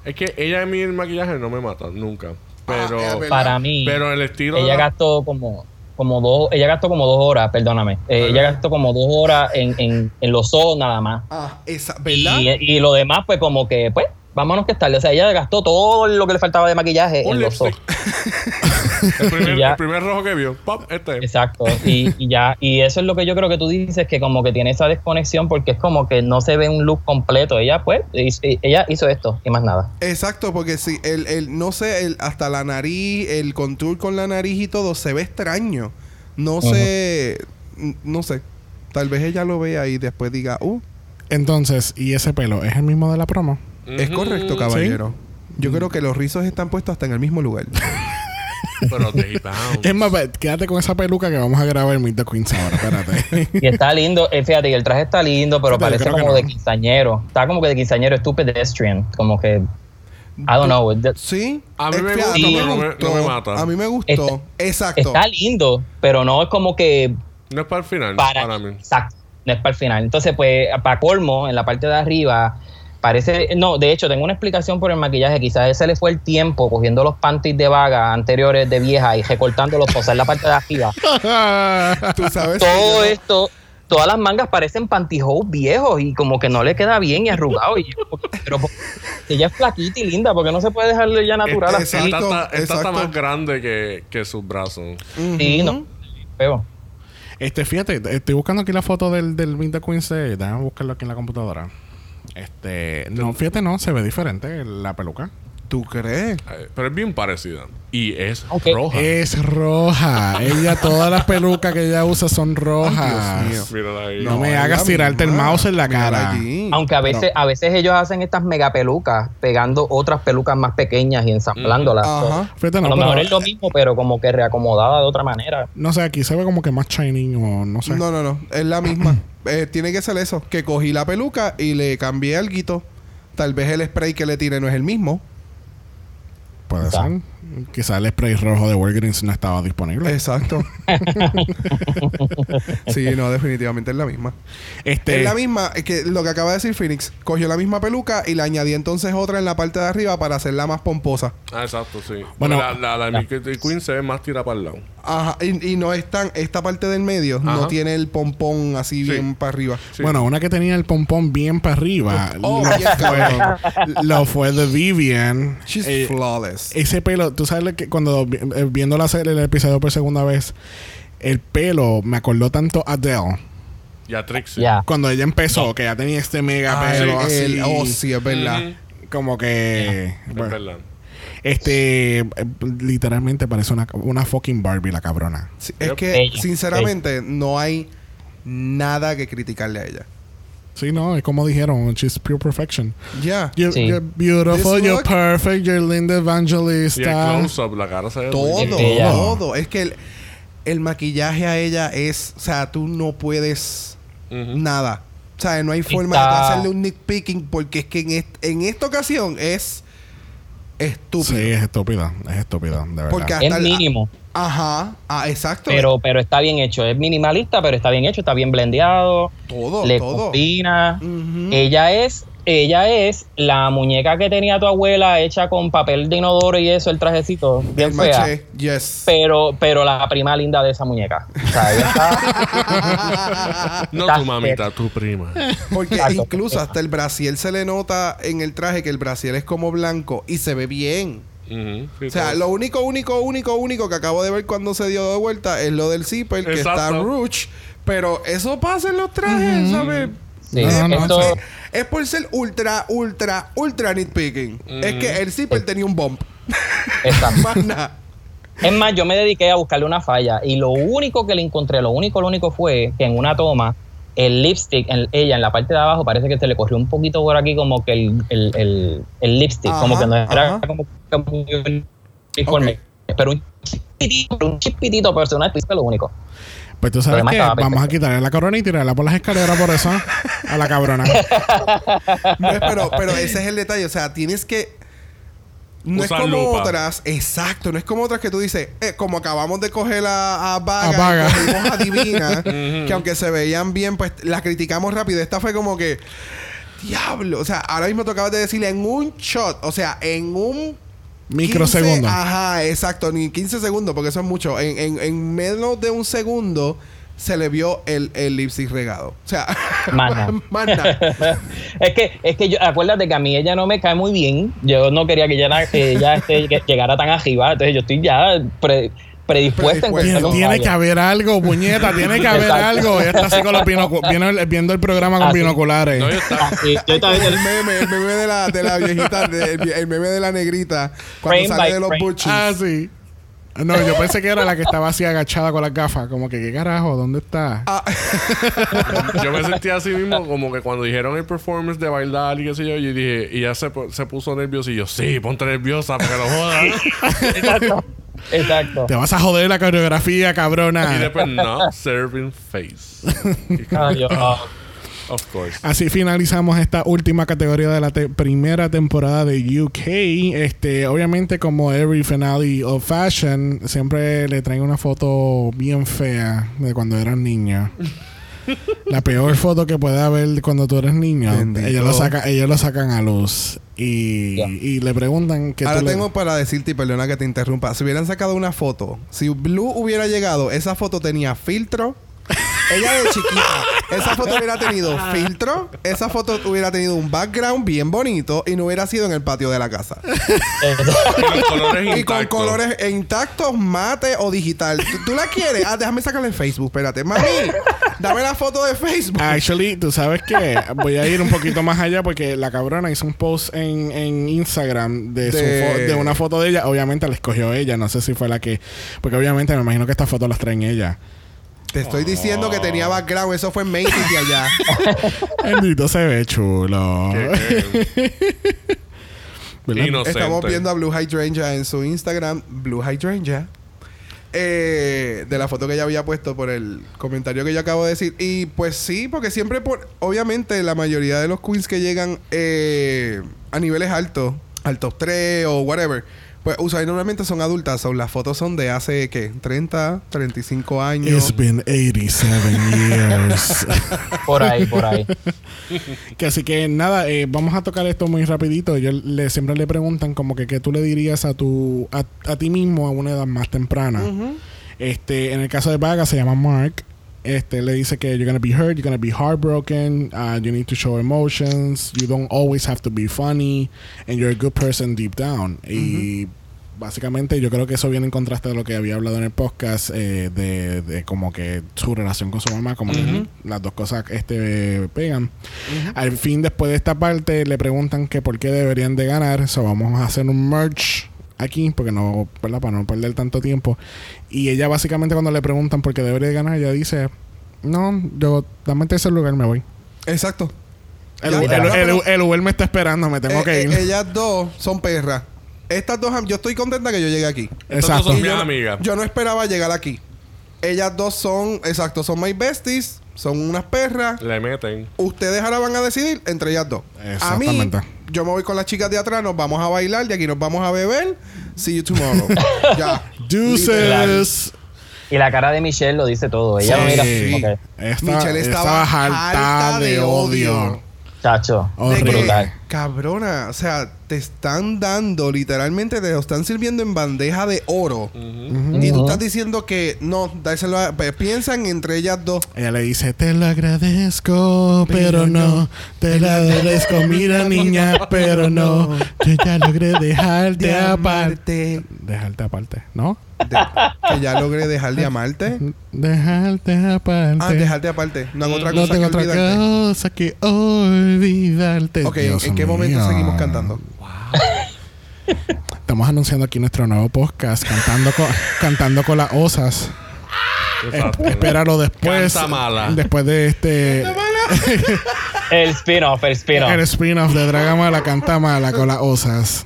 Es que ella a mí el maquillaje no me mata, nunca. Pero. Ah, verdad. Para mí, pero el estilo. ella la- gastó como, como dos, ella gastó como dos horas, perdóname. Eh, ella gastó como dos horas en, en, en los ojos nada más. Ah, esa, ¿verdad? Y, y lo demás, pues como que, pues, vámonos que tarde. O sea, ella gastó todo lo que le faltaba de maquillaje Un en los lipstick. ojos. (laughs) el, primer, Ya. el primer rojo que vio. Pop, este. Exacto. Y, y ya, y eso es lo que yo creo que tú dices, que como que tiene esa desconexión porque es como que no se ve un look completo. Ella, pues, hizo- ella hizo esto y más nada. Exacto, porque si el, el, no sé, el, hasta la nariz, el contour con la nariz y todo se ve extraño. No sé, n- no sé. Tal vez ella lo vea y después diga, uh, Entonces, ¿y ese pelo es el mismo de la promo? es correcto, caballero. Yo creo que los rizos están puestos hasta en el mismo lugar. (laughs) Pero pounds. Es más, quédate con esa peluca que vamos a grabar Meet the Queens ahora, espérate. Y está lindo, eh, fíjate, y el traje está lindo, pero Fíjate, parece como no. de quinceañero. Está como que de quinceañero, es tu pedestrian. Como que, I don't know. ¿Sí? A mí me no me- no me mata. A mí me gustó. Está- Exacto. Está lindo, pero no es como que No es para el final, para, para, mí. Exacto, no es para el final. Entonces, pues, para colmo, en la parte de arriba, parece. No, de hecho, tengo una explicación por el maquillaje. Quizás ese le fue el tiempo cogiendo los panties de vaga anteriores de vieja y recortándolos para usar la parte de arriba. (laughs) Tú sabes Todo esto. Todas las mangas parecen pantyhose viejos y como que no le queda bien y arrugado. Y yo, pero porque ella es flaquita y linda, porque no se puede dejarle ya natural Este- así. Exacto, Esta, está- esta está exacto. más grande que, que sus brazos. Sí, no. Feo. Este, fíjate, estoy buscando aquí la foto del, del the Queens de... Déjame buscarlo aquí en la computadora. Este... No, fíjate, no. Se ve diferente la peluca. ¿Tú crees? Eh, Pero es bien parecida. Y es roja. Es roja. ella, todas las pelucas que ella usa son rojas. Ay, Dios mío. Ahí. No me hagas tirarte el mouse en la cara. allí. Aunque a veces, a veces ellos hacen estas mega pelucas, pegando otras pelucas más pequeñas y ensamblándolas. Ajá. Fíjate, a no, lo pero- mejor es lo mismo, pero como que reacomodada de otra manera. No sé, aquí se ve como que más shiny o no sé. No, no, no. Es la misma. (clears throat) Eh, tiene que ser eso. Que cogí la peluca y le cambié algo. Tal vez el spray que le tiré no es el mismo. Puede Quizá. ser. Quizá el spray rojo de Walgreens no estaba disponible. Exacto. (laughs) sí, no, definitivamente es la misma. Este, Es la misma, es que lo que acaba de decir Phoenix, cogió la misma peluca y le añadí entonces otra en la parte de arriba para hacerla más pomposa. Ah, exacto, sí. Bueno. la, la, la de Mickey Queen se ve más tira para el lado. Ajá, y, y no es tan, esta parte del medio no tiene el pompón así Sí. bien para arriba. Sí. Bueno, una que tenía el pompón bien para arriba. Oh, lo, bien cabrón. fue, lo fue de Vivian. She's Eh, flawless. ese pelo, tú sabes que cuando vi- eh, viendo la serie, el episodio por segunda vez, el pelo me acordó tanto a Adele. Y a Trixie. Ya. Cuando ella empezó, que ya tenía este mega Ah, pelo el- así. el- oh, sí, es verdad. Ujú. Como que. Es bueno, verdad. Este. eh, Literalmente parece una, una fucking Barbie, la cabrona. Sí, es que, Bella, sinceramente, no hay nada que criticarle a ella. Sí, no, es como dijeron, she's pure perfection. Ya. You're, Sí. you're beautiful, This you're look- perfect, you're Linda Y el Evangelista. la cara se ve Todo, todo. Es que el, el maquillaje a ella es, o sea, tú no puedes nada. O sea, no hay forma Está- de hacerle un nitpicking porque es que en, est- en esta ocasión es estúpido. Sí, es estúpida, es estúpida, de verdad. Porque hasta Es el- mínimo, Ajá, ah, exacto. pero, pero está bien hecho. Es minimalista, pero está bien hecho, está bien blendeado. todo, le todo. combina. Ujú. Ella es, ella es la muñeca que tenía tu abuela hecha con papel de inodoro y eso, el trajecito, bien El fea. maché, yes. Pero, pero la prima linda de esa muñeca. O sea, ella está- (laughs) No Está tu mamita, tu prima. Porque Exacto. incluso hasta el brasiel se le nota en el traje que el brasiel es como blanco y se ve bien. O sea, lo único, único, único, único que acabo de ver cuando se dio de vuelta es lo del zipper, que está ruch. Pero eso pasa en los trajes, ¿sabes? Sí, es, no, no, por esto- ser, es por ser ultra, ultra, ultra nitpicking. Es que el zipper tenía un bump. Exacto. (laughs) Es más, yo me dediqué a buscarle una falla y lo único que le encontré, lo único, lo único fue que en una toma, el lipstick, en, ella en la parte de abajo parece que se le corrió un poquito por aquí como que el, el, el, el lipstick, como Ajá, que no era ajá. como que muy uniforme. Pero un chispitito, un chispitito personal, es lo único. Pues tú sabes que vamos a quitarle la corona y tirarla por las escaleras por eso a la cabrona. (laughs) No pero, pero (laughs) ese es el detalle. O sea, tienes que. No Usar es como lupa. otras, exacto, no es como otras que tú dices, eh, como acabamos de coger a, a Vaga, A Vaga. a Divina, (laughs) que aunque se veían bien, pues las criticamos rápido. Esta fue como que, diablo, o sea, ahora mismo tú acabas de decirle en un shot, o sea, en un Microsegundo. 15 Ajá, exacto, ni 15 segundos, porque eso es mucho. En, en, en menos de un segundo se le vio el, el lipstick regado. O sea, (laughs) más nada. (laughs) es que, es que yo, acuérdate que a mí ella no me cae muy bien. Yo no quería que ella, que ella este, que llegara tan arriba. Entonces yo estoy ya pre- predispuesta en Predispuesta. Tiene, tiene que haber algo, puñeta, tiene que haber Exacto. algo. Ella está así con los binocu- viene viendo el programa con Así. binoculares. No, yo estaba- Sí, yo también- el meme, el meme de la, de la viejita, de- el, el meme de la negrita, cuando Frame sale de los butchies. Ah, sí. No, yo pensé que era la que estaba así agachada con las gafas. Como que, ¿qué carajo? ¿Dónde está? Ah, yo me sentía así mismo como que cuando dijeron el performance de bailar y qué sé yo, yo dije, y ya se, se puso nervioso y yo, sí, ponte nerviosa para que lo jodan. (laughs) Exacto. Te vas a joder la coreografía, y cabrona. después, no, serving face. (laughs) Ay, Dios. Of course. Así finalizamos esta última categoría de la te- primera temporada de UK. Este, obviamente, como every finale of fashion, siempre le traen una foto bien fea de cuando eran niños. La peor foto que puede haber cuando tú eres niño. Bendito. Ellos lo, saca, ellos lo sacan a luz. Y, y le preguntan que Ahora tengo para decirte, y perdona que te interrumpa, si hubieran sacado una foto, si Blue hubiera llegado, esa foto tenía filtro. Ella de chiquita, esa foto hubiera tenido filtro, esa foto hubiera tenido un background bien bonito y no hubiera sido en el patio de la casa. Y los colores Y con intactos. colores intactos, mate o digital. ¿Tú, tú la quieres? Ah, déjame sacarla en Facebook, espérate. Mami, dame la foto de Facebook. Actually, tú sabes que voy a ir un poquito más allá porque la cabrona hizo un post en, en Instagram de, su De- de una foto de ella. Obviamente la escogió ella, no sé si fue la que. Porque obviamente me imagino que estas fotos las traen ella. Te estoy diciendo que tenía background, eso fue en Macy's de allá. (laughs) Bendito se ve chulo. Estamos viendo a Blue Hydrangea en su Instagram, Blue Hydrangea. Eh, de la foto que ella había puesto por el comentario que yo acabo de decir. Y pues sí, porque siempre, por, obviamente, la mayoría de los queens que llegan eh, a niveles altos, al top 3 o whatever, Pues usualmente normalmente son adultas, son las fotos son de hace ¿qué? 30, 35 años. It's been 87 years. (laughs) Por ahí, por ahí. (laughs) que así que nada, eh, vamos a tocar esto muy rapidito. Yo le, siempre le preguntan como que qué tú le dirías a tu a, a ti mismo a una edad más temprana. Este, en el caso de Vaga se llama Mark. Este le dice que you're gonna be hurt, you're gonna be heartbroken, uh, you need to show emotions, you don't always have to be funny, and you're a good person deep down. Y básicamente yo creo que eso viene en contraste de lo que había hablado en el podcast eh, de, de como que su relación con su mamá, como que las dos cosas este pegan. Al fin, después de esta parte, le preguntan que por qué deberían de ganar. So vamos a hacer un merch aquí, porque no, ¿verdad? Para no perder tanto tiempo. Y ella básicamente cuando le preguntan por qué debería de ganar, ella dice, no, yo dame ese lugar, me voy. Exacto. El, Ya, el- el- el Uber me está esperando, me tengo Eh, que eh, ir. ellas dos son perras. Estas dos, yo estoy contenta que yo llegue aquí. Exacto. son yo, no- amigas. yo no esperaba llegar aquí. Ellas dos son, exacto, son my besties, son unas perras. Le meten. Ustedes ahora van a decidir entre ellas dos. A mí, Exactamente. Yo me voy con las chicas de atrás, nos vamos a bailar, de aquí nos vamos a beber. See you tomorrow. (laughs) ya. Deuces. Y la cara de Michelle lo dice todo. Ella no mira Sí. como que, Estaba, Michelle estaba harta de odio. chacho, De Horrible. cabrona, o sea, te están dando, literalmente te lo están sirviendo en bandeja de oro. Y tú estás diciendo que no, dárselo a- piensan entre ellas dos. Ella le dice, te lo agradezco, pero no. Te lo agradezco, mira (laughs) niña, pero no. Yo ya logré dejarte De aparte. Dejarte aparte, ¿no? De- que ya logré dejar de amarte. Dejarte aparte. Ah, dejarte aparte. No hago otra no cosa tengo que otra olvidarte. cosa que olvidarte. Ok, ¿en, Dios en qué momento seguimos cantando? Estamos anunciando aquí nuestro nuevo podcast, cantando con, cantando con las osas. Exacto. Espéralo después. Canta mala. Después de este. El spin-off, el spin-off. El spin-off de Dragamala canta mala con las osas.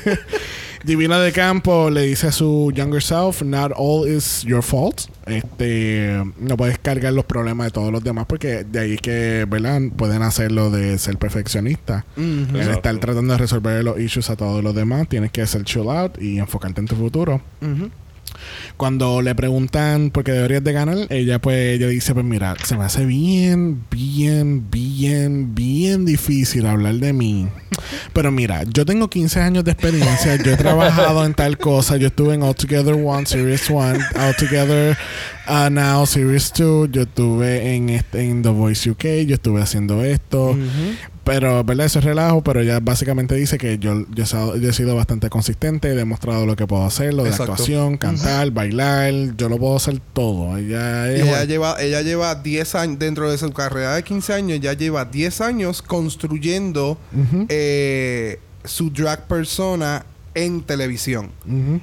(laughs) Divina de Campo le dice a su younger self, not all is your fault. Este, no puedes cargar los problemas de todos los demás porque de ahí que, ¿verdad? Pueden hacerlo de ser perfeccionista. El Exacto. estar tratando de resolver los issues a todos los demás, tienes que ser chill out y enfocarte en tu futuro. Cuando le preguntan por qué deberías de ganar, ella pues ella dice, pues mira, se me hace bien, bien, bien, bien difícil hablar de mí. Pero mira, yo tengo 15 años de experiencia, yo he trabajado en tal cosa, yo estuve en All Together One, Series 1, All Together uh, Now, Series 2, yo estuve en, este, en The Voice UK, yo estuve haciendo esto. Pero, ¿verdad? Eso es relajo, pero ella básicamente dice que yo, yo, he sido- yo he sido bastante consistente, he demostrado lo que puedo hacer, lo de Exacto. actuación, cantar, bailar, yo lo puedo hacer todo. Ella lleva, ella lleva 10 años, dentro de su carrera de 15 años, ya lleva 10 años construyendo eh, su drag persona en televisión.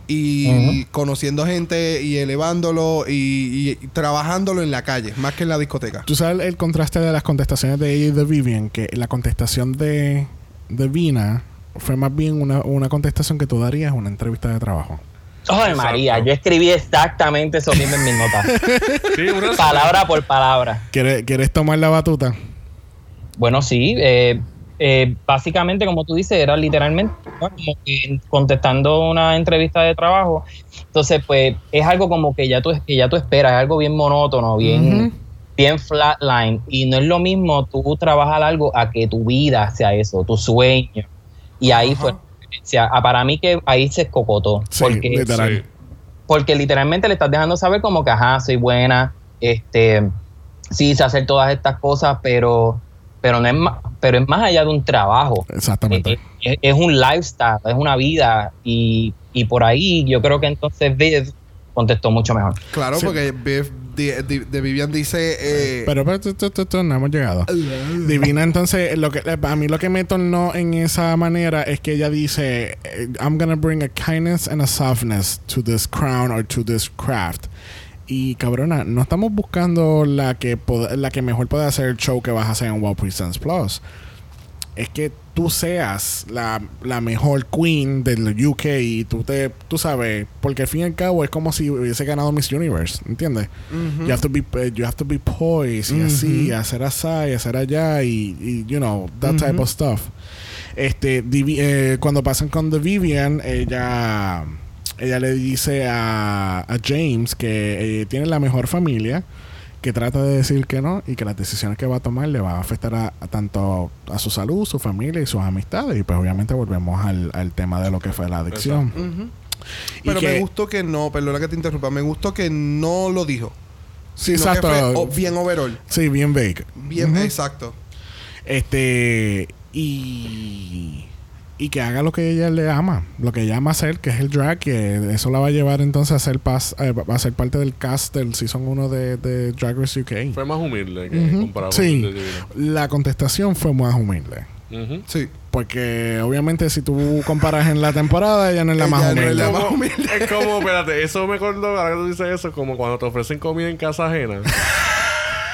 Y conociendo gente y elevándolo y, y trabajándolo en la calle, más que en la discoteca. Tú sabes el contraste de las contestaciones de ella y de Vivian, que la contestación de, de Vina fue más bien una, una contestación que tú darías en una entrevista de trabajo. Ay, María, yo escribí exactamente eso mismo en mis notas. (laughs) Sí, una palabra por palabra. ¿Quieres, ¿Quieres tomar la batuta? Bueno, sí. eh, eh, básicamente, como tú dices, era literalmente ¿no? como que contestando una entrevista de trabajo. Entonces, pues, es algo como que ya tú, que ya tú esperas, es algo bien monótono, bien, bien flatline. Y no es lo mismo tú trabajar algo a que tu vida sea eso, tu sueño. Y ahí Ajá. fue. O sea, ah, para mí que ahí se escocotó. Sí, porque literal. Sí. porque literalmente le estás dejando saber como que, ajá, soy buena, este, sí sé hacer todas estas cosas, pero, pero no es más, pero es más allá de un trabajo. Exactamente. Eh, Es, es un lifestyle, es una vida y, y por ahí yo creo que entonces Viv contestó mucho mejor. Claro, Sí. porque Biff de, de- de Vivian dice... eh, Pero, pero tu, tu, tu, tu, no hemos llegado. Divina, entonces, lo que a mí lo que me tornó en esa manera es que ella dice, eh, I'm gonna bring a kindness and a softness to this crown or to this craft. Y cabrona, no estamos buscando la que la que mejor puede hacer el show que vas a hacer en Wow Presents Plus. Es que tú seas la, la mejor queen del UK y tú te tú sabes, porque al fin y al cabo es como si hubiese ganado Miss Universe, ¿entiendes? You have to be you have to be poised y así, hacer así, y hacer allá y, y, you know, that type of stuff. Este, Divi- eh, cuando pasan con The Vivian, ella, ella le dice a, a James que eh, tiene la mejor familia, que trata de decir que no y que las decisiones que va a tomar le va a afectar a, a tanto a su salud, su familia y sus amistades. Y pues obviamente volvemos al, al tema de lo que fue la adicción. Pero que- me gustó que no, perdona que te interrumpa, me gustó que no lo dijo. Sí, que exacto. fue, oh, bien overall. Sí, bien vague. Bien, Ujú. exacto. Este. Y. Y que haga lo que ella le ama, lo que ella ama hacer, que es el drag, que eso la va a llevar entonces a ser, pas, eh, va a ser parte del cast del Season 1 de, de Drag Race UK. Fue más humilde que Ujú. comparado Sí, con la contestación fue más humilde. Sí. Porque obviamente si tú comparas en la temporada, ella no es la más no es humilde. la Como- más humilde. Es como, espérate, eso me acordó, ahora que tú dices eso, como cuando te ofrecen comida en casa ajena. (laughs)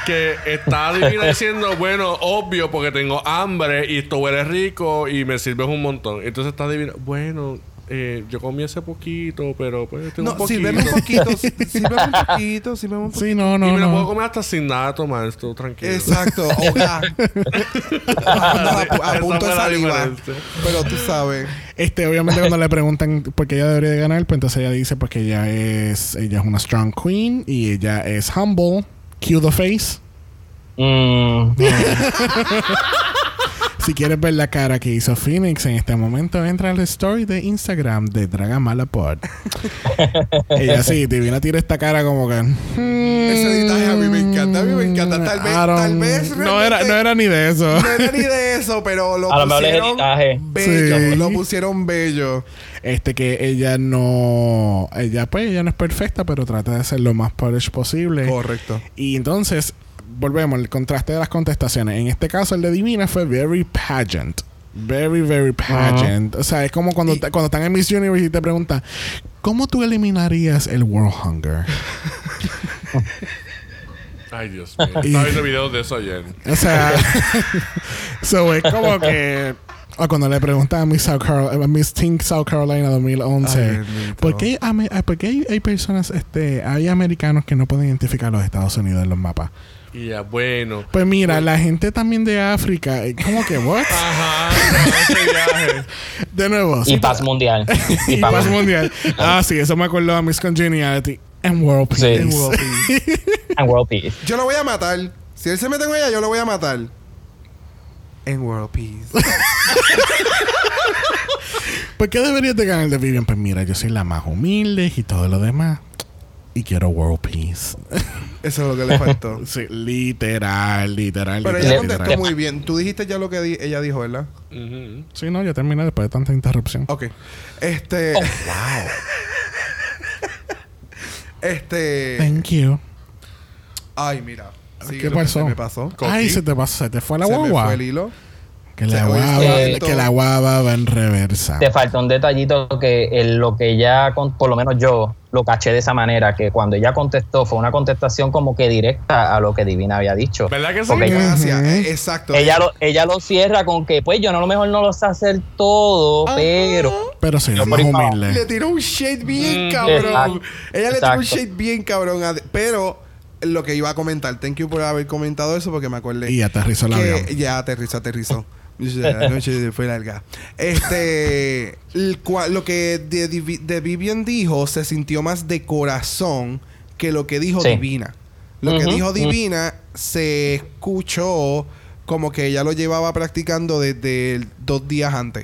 que está (laughs) divina diciendo, bueno, obvio, porque tengo hambre y esto huele rico y me sirves un montón. Entonces está divina, bueno, eh, yo comí ese poquito, pero pues tengo un No, poquito. sírveme (laughs) un poquito, sí- sírveme un poquito, sírveme un poquito. Sí, no, y no, me lo puedo comer hasta sin nada tomar, esto tranquilo. Exacto, (laughs) hogar. a, punto de saliva. Pero tú sabes. Este, obviamente cuando le preguntan por qué ella debería de ganar, pues entonces ella dice pues que ella es, ella es una strong queen y ella es humble. Cue the face. Mm, (laughs) Si quieres ver la cara que hizo Phoenix en este momento, entra al story de Instagram de Dragamalapod. (laughs) Ella sí, Divina tira esta cara como que. Ese detalle a mí me encanta, a mí me encanta. Tal vez, tal vez. No era, no era ni de eso. No era ni de eso, pero lo A lo pusieron editaje. bello. Sí. Lo pusieron bello. Este que ella no. Ella, pues, ella no es perfecta, pero trata de ser lo más polish posible. Correcto. Y entonces, volvemos, el contraste de las contestaciones. En este caso, el de Divina fue very pageant. Very, very pageant. O sea, es como cuando, Y- cuando están en Miss Universe y te preguntan, ¿cómo tú eliminarías el World Hunger? (laughs) Ay, Dios mío. Estaba viendo videos de eso ayer. O sea, (laughs) so es como que. O cuando le preguntan a Miss, South Carol- a Miss Teen South Carolina 2011, Ay, bendito. ¿por qué, ame- ah, por qué hay, hay personas, este, hay americanos que no pueden identificar los Estados Unidos en los mapas? Y ya, bueno. Pues mira, la gente también de África, eh, ¿cómo que what? (laughs) Ajá, ese viaje. De nuevo. y paz mundial. (laughs) y paz paz mundial. Ah, sí, eso me acordó a Miss Congeniality and World Sí. Peace. En World Peace. And (laughs) world peace. Yo lo voy a matar. Si él se mete con ella, yo lo voy a matar. En World Peace. (laughs) ¿Por qué deberías de ganar de Vivian? Pues mira, yo soy la más humilde y todo lo demás. Y quiero World Peace. Eso es lo que le faltó. (laughs) sí, literal, literal. Pero literal, ella Le- contestó literal. muy bien. Tú dijiste ya lo que di- ella dijo, ¿verdad? Ujú. Sí, no, ya terminé después de tanta interrupción. Ok. Este. Oh, (laughs) Este. Thank you. Ay, mira. ¿Qué pasó? se me pasó. Ay, se te pasó, se te fue la Se me fue el hilo. Que la guava, que la guava va en reversa. Te falta un detallito que el- lo que ella, con- por lo menos yo, lo caché de esa manera, que cuando ella contestó fue una contestación como que directa a lo que Divina había dicho. ¿Verdad que sí? Porque Gracias. Eh, exacto. ella lo, ella lo cierra con que, pues yo no, a lo mejor no lo sé hacer todo, pero... Pero más para humilde. Le tiró un shade bien Mm. cabrón. Exacto. Ella le tiró un shade bien cabrón. Pero lo que iba a comentar, thank you por haber comentado eso porque me acordé. Y aterrizó el avión. ya aterrizó, aterrizó. La noche fue larga. Este, el cua- lo que de, Vivian dijo se sintió más de corazón que lo que dijo Sí. Divina. Lo que dijo. Divina se escuchó como que ella lo llevaba practicando desde el- dos días antes.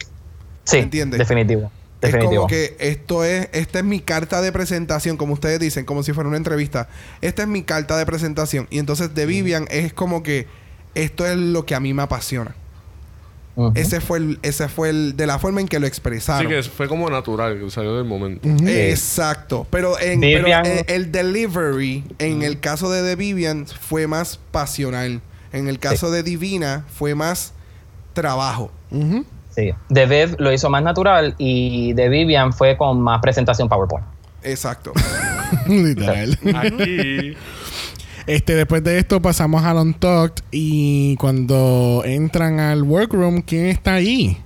Sí, ¿Entiendes? definitivo. Es como que esto es, esta es mi carta de presentación, como ustedes dicen, como si fuera una entrevista. Esta es mi carta de presentación. Y entonces de Vivian es como que esto es lo que a mí me apasiona. Ese fue el, ese fue el, de la forma en que lo Sí, expresaron. que fue como natural, que salió del momento. Ujú. Exacto. Pero, en, pero Vivian- el, el delivery, en el caso de The Vivian, fue más pasional. En el caso de Divina, fue más trabajo. Sí. De Bev lo hizo más natural y de Vivian fue con más presentación PowerPoint. Exacto. (laughs) (laughs) Literal. Aquí. Este, después de esto pasamos al Untucked y cuando entran al workroom, ¿quién está ahí?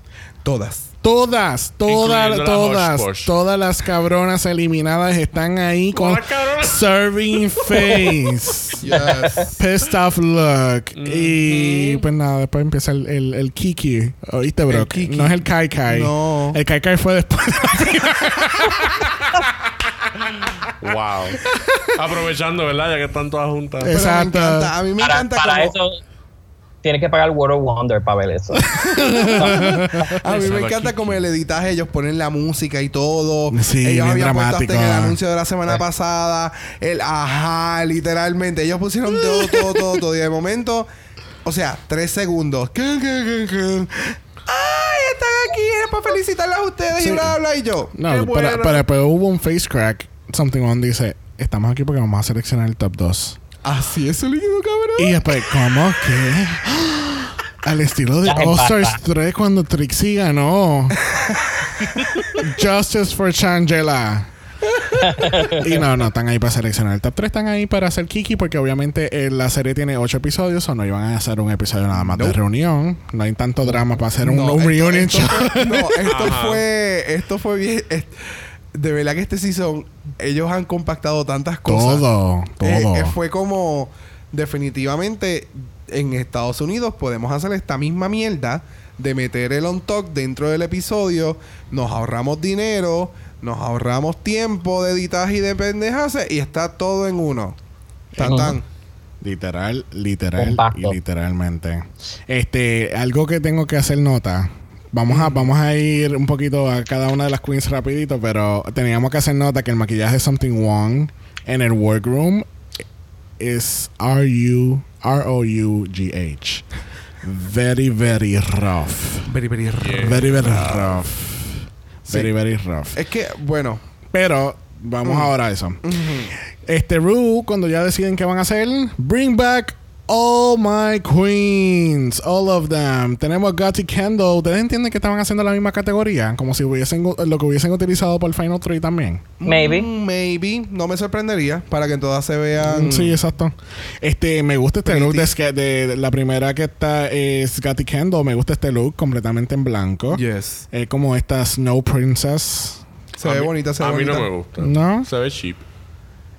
Todas. Todas, todas, la todas, todas las cabronas eliminadas están ahí con serving (laughs) face. Yes. Pissed off look. Y pues nada, después empieza el, el, el Kiki. ¿Oíste, Brock? Kiki. No es el Kai Kai. No. El Kai Kai fue después. (laughs) Wow. Aprovechando, ¿verdad? Ya que están todas juntas. Pero me Exacto. encanta. A mí me Para, encanta para como- eso tienes que pagar World of Wonder para ver eso. (laughs) A mí me encanta como el editaje, ellos ponen la música y todo. Sí, ellos bien habían puesto dramático. hasta en el anuncio de la semana pasada. El ajá, literalmente. Ellos pusieron todo, todo, todo, todo. Y de momento, o sea, tres segundos. ¡Ay, están aquí! Es para felicitarlas a ustedes Sí. y bla, bla. Y yo. No, ¡Qué pero, bueno! pero después hubo un face crack. Something One dice: Estamos aquí porque vamos a seleccionar el top 2. Así es el líquido, cabrón. Y después, ¿cómo que? Al estilo de All Stars basta. 3 cuando Trixie ganó. Justice for Changela. y no, no, están ahí para seleccionar. El top 3 están ahí para hacer Kiki porque obviamente eh, la serie tiene 8 episodios o no iban a hacer un episodio nada más de reunión. No hay tanto drama para hacer un, No, un esto- reunion esto show. fue- no, esto Ajá. fue. Esto fue bien. De verdad que este season, ellos han compactado tantas cosas. todo, Eh, todo. eh, fue como definitivamente en Estados Unidos podemos hacer esta misma mierda de meter el on talk dentro del episodio, nos ahorramos dinero, nos ahorramos tiempo de editaje y de pendejas y está todo en uno. Tan, tan. Literal, literal Compacto. y literalmente. Este, algo que tengo que hacer nota. Vamos a, vamos a ir un poquito a cada una de las queens rapidito, pero teníamos que hacer nota que el maquillaje de Something Wrong en el workroom es R-U, R-O-U-G-H. Very, very rough. Very, very raro. Very, very rough. Sí. Very, very rough. Es que, bueno, Pero vamos Mm. ahora a eso. Este Rue, cuando ya deciden qué van a hacer, bring back all my queens, all of them. Tenemos Gotti Kendall. ¿Ustedes entienden que estaban haciendo la misma categoría? Como si hubiesen lo que hubiesen utilizado por Final 3 también. Maybe. mm, maybe, no me sorprendería para que todas se vean. Sí, exacto. Este, me gusta este look de, de- de la primera que está es Gotti Kendall. Me gusta este look completamente en blanco. Yes. Es como esta Snow Princess. Se A ve mí- bonita, se ve A mí no me gusta. ¿No? Se ve cheap.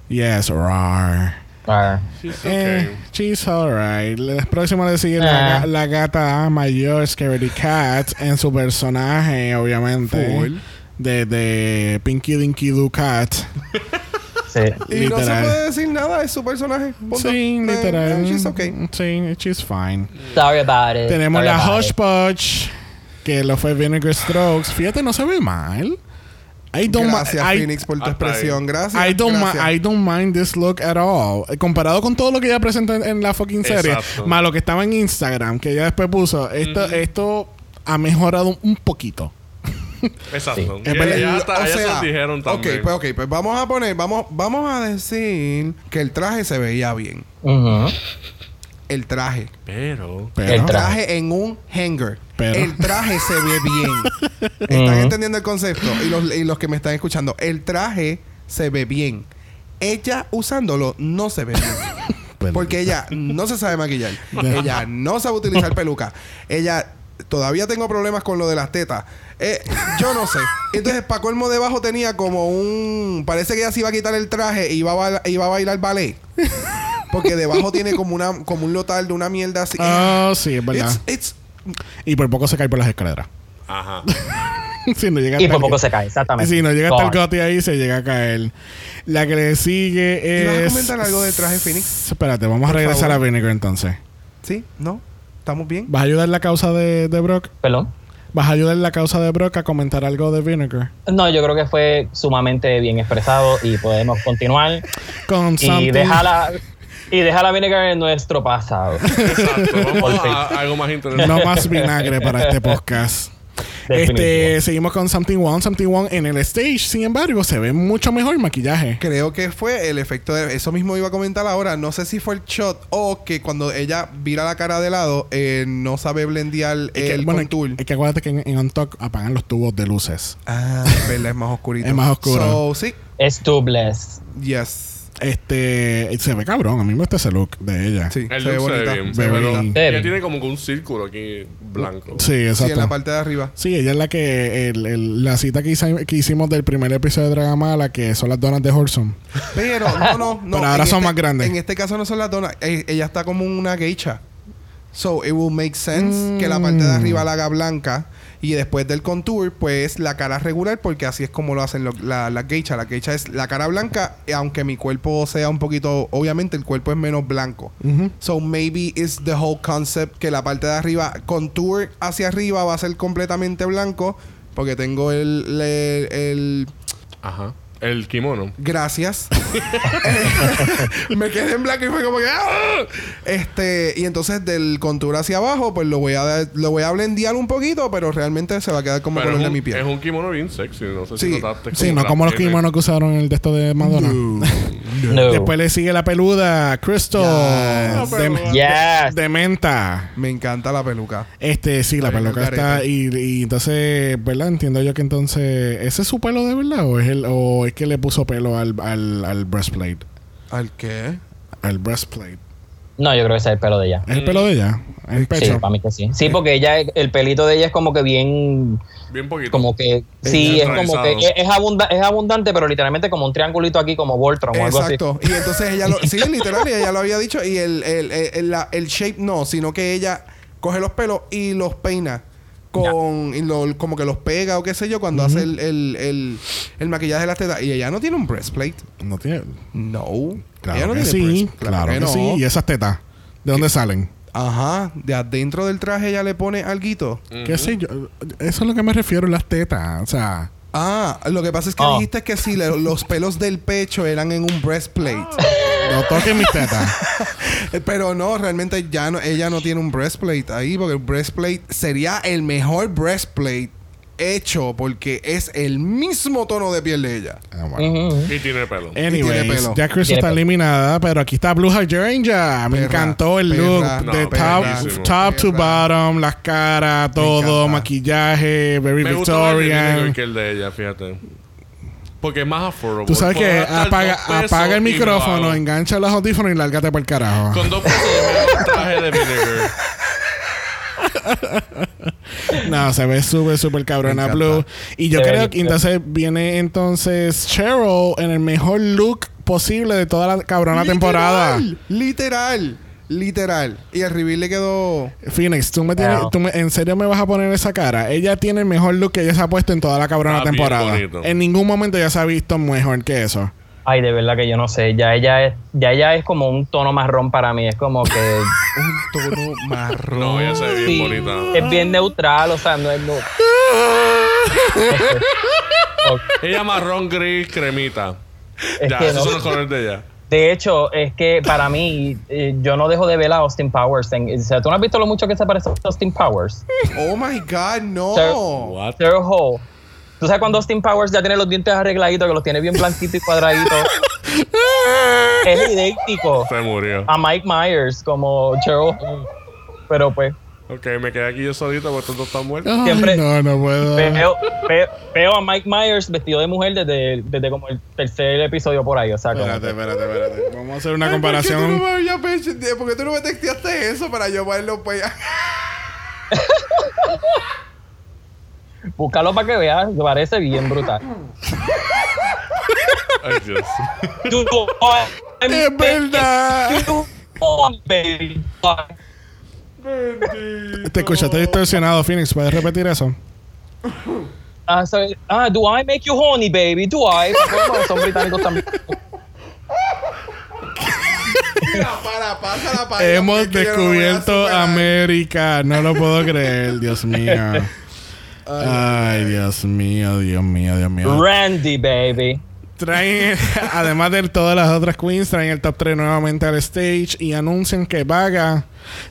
Yes, rar. Ah, She's Eh, okay. she's alright. La próxima le sigue Ah. la, la gata mayor, Scaredy Cat, en su personaje, obviamente. Full. De, de Pinky Dinky Doo Cat. (laughs) sí. (laughs) Y no se Literal. puede decir nada, es su personaje. Punto. Sí, Eh, literal. eh, she's okay. Sí, she's fine. Sorry about it. Tenemos Sorry la about Hush it. Punch, que lo fue Vinegar Strokes. Fíjate, no se ve mal. I don't mi- Gracias, I- Phoenix, por tu Hasta ahí. expresión. Gracias. I don't, mi- gracias. I don't mind this look at all. Eh, Comparado con todo lo que ella presenta en, en la fucking serie, Exacto. más lo que estaba en Instagram, que ella después puso, esto, esto ha mejorado un, poquito. Exacto. Es Y verdad. ellas hasta- O se sea, lo dijeron también. Ok, pues ok, pues vamos a poner, vamos, vamos a decir que el traje se veía bien. Ujú. El traje. Pero... Pero, El tra- Traje en un hanger. Pero- El traje se ve bien. (laughs) ¿Están Ujú. entendiendo el concepto? Y los, y los que me están escuchando, el traje se ve bien. Ella usándolo no se ve bien. (laughs) Porque ella no se sabe maquillar. ella no sabe utilizar peluca. Ella todavía tengo problemas con lo de las tetas. Eh, yo no sé. Entonces, para colmo debajo tenía como un. Parece que ella se iba a quitar el traje y iba a, ba- iba a bailar ballet. Porque debajo tiene como una como un lotal de una mierda así. Ah, sí, es verdad. It's, it's- Y por poco se cae por las escaleras. Ajá. (laughs) si no llega Y por el- poco se cae, exactamente. Si no llega hasta el gote ahí, se llega a caer. La que le sigue ¿Ibas a es. comentar algo del traje Phoenix? Espérate, vamos a regresar favor. a Vinegar entonces. ¿Sí? ¿No? ¿Estamos bien? ¿Vas a ayudar en la causa de, de Brock? Perdón. ¿Vas a ayudar en la causa de Brock a comentar algo de Vinegar? No, yo creo que fue sumamente bien expresado y podemos continuar Con y something- dejarla y dejarla Vinegar en nuestro pasado. (laughs) Exacto. Vamos a, algo más interesante. No más vinagre para este podcast. Este, seguimos con Something One. Something One en el stage, sin embargo, se ve mucho mejor el maquillaje. Creo que fue el efecto de... Eso mismo iba a comentar ahora. No sé si fue el shot o que cuando ella vira la cara de lado, eh, no sabe blendear Es que, el bueno, contour. es que acuérdate que en, en On Talk apagan los tubos de luces. Ah, verdad, es más oscurito. Es más oscuro. So, sí. Es tubeless. Yes. Este, se ve cabrón. A mí me gusta ese look de ella. Sí, El se ve look se ve bonita. bien. Se ve pero bien. ella tiene como que un círculo aquí blanco. Sí, Sí, exacto. en la parte de arriba. Sí, ella es la que el- el- la cita que, hice- que hicimos del primer episodio de Dragamala, que son las donas de Horson. Pero no, no, no. Pero ahora son este- más grandes. En este caso no son las donas. Eh, ella está como una geisha. So, it will make sense que la parte de arriba la haga blanca y después del contour, pues la cara regular, porque así es como lo hacen lo- la, la geisha. La geisha es la cara blanca, y aunque mi cuerpo sea un poquito, obviamente el cuerpo es menos blanco. So, maybe it's the whole concept que la parte de arriba, contour hacia arriba va a ser completamente blanco, porque tengo el, el- el Ajá. El kimono. Gracias. (laughs) me quedé en blanco y fue como que ¡ah! este y entonces del contour hacia abajo pues lo voy a dar- lo voy a blendear un poquito pero realmente se va a quedar como Pero color es de un, mi es piel un kimono bien sexy. No sé Sí. si notaste. Sí, no como los tiene. kimonos que usaron en el de esto de Madonna. No. Después le sigue la peluda, Crystal. Yes. De, Yes. de menta. me encanta la peluca Este, sí, la Ay, peluca está. Y, y entonces, ¿verdad? Entiendo yo que entonces. ¿Ese es su pelo de verdad? ¿O es, el, o es que le puso pelo al, al, al breastplate? al qué Al breastplate. No, yo creo que ese es el pelo de ella. ¿Es el pelo de ella? ¿El Sí, pecho? para mí que sí. Sí, porque ella, el pelito de ella es como que bien, Bien poquito. como que, sí, es como que es, abunda- es abundante, pero literalmente como un triangulito aquí, como Voltron o algo así. exacto y entonces ella lo sí literal ella lo había dicho y el el, el, el- la- el shape no sino que ella coge los pelos y los peina con y lo- como que los pega o qué sé yo cuando hace el, el, el, el maquillaje de las tetas y ella no tiene un breastplate No tiene. no Claro ella no que tiene sí. breast- Claro que, no. sí. ¿Y esas tetas? ¿De dónde salen? Ajá, de adentro del traje ella le pone alguito. ¿Qué sé yo? Eso es lo que me refiero, las tetas. O sea. Ah, lo que pasa es que Oh. dijiste que sí, le- los pelos del pecho eran en un breastplate. (laughs) No toquen mis tetas. (laughs) Pero no, realmente ya no, ella no tiene un breastplate ahí, porque el breastplate sería el mejor breastplate hecho porque es el mismo tono de piel de ella. Ah, bueno. Ujú. Y tiene pelo. tiene Anyways, pelo. ya Chris Tiene está pelo. eliminada, pero aquí está Blue Hydrangea. Me Perra, encantó el perra, look no, de top, to bottom, las caras, todo, maquillaje, very Me gusta más el Victorian. Que el de ella, fíjate. Porque es más affordable. Tú sabes Puedo que apaga, el micrófono, engancha los audífonos y lárgate por el carajo. Con dos pesos yo me hago un traje de Vinegar. (laughs) No, se ve súper, súper cabrona. Blue. Y yo Se creo que entonces viene entonces Cheryl en el mejor look posible de toda la cabrona temporada. Literal, literal. Y el reveal le quedó. Phoenix, ¿tú me tienes, Wow. tú me- ¿en serio me vas a poner esa cara? Ella tiene el mejor look que ella se ha puesto en toda la cabrona temporada. En ningún momento ella se ha visto mejor que eso. Ay, de verdad que yo no sé. Ya ella es, ya ella es como un tono marrón para mí. Es como que (laughs) Un tono marrón. No, ella se ve bien sí, bonita. es bien neutral, o sea, no es no. Ok, Ella marrón, gris, cremita. es ya, esos no. son los colores de ella. De hecho, es que para mí, eh, yo no dejo de ver a Austin Powers. En- o sea, ¿tú no has visto lo mucho que se parece a Austin Powers? Oh my god, no. Sir- What? Sarah Hall. ¿Tú sabes cuando Austin Powers ya tiene los dientes arregladitos, que los tiene bien blanquitos y cuadraditos? (laughs) es idéntico Se murió. A Mike Myers como Cheryl Hall. Pero pues, Ok, me quedé aquí yo solito porque estos dos están muertos. Ay, Siempre- no, no puedo. veo, ve- veo a Mike Myers vestido de mujer desde, desde como el tercer episodio por ahí. O sea, como Espérate, que- espérate, espérate. Vamos a hacer una Ay, ¿por qué tú no comparación. me ¿Por qué tú no me texteaste eso para yo verlo pues? (laughs) búscalo para que veas, me parece bien brutal. Ay, Dios. (laughs) Es verdad. Baby. Te escuchaste distorsionado, Phoenix. ¿Puedes repetir eso? Ah, so- ah, do I make you horny, baby? Do I? Bueno, son británicos también. Mira, para, pásala para Hemos no descubierto. América. No lo puedo creer, Dios mío. (laughs) Ay, Dios mío, Dios mío, Dios mío. Randy, baby. Traen, (laughs) además de todas las otras queens, traen el top 3 nuevamente al stage y anuncian que Vaga,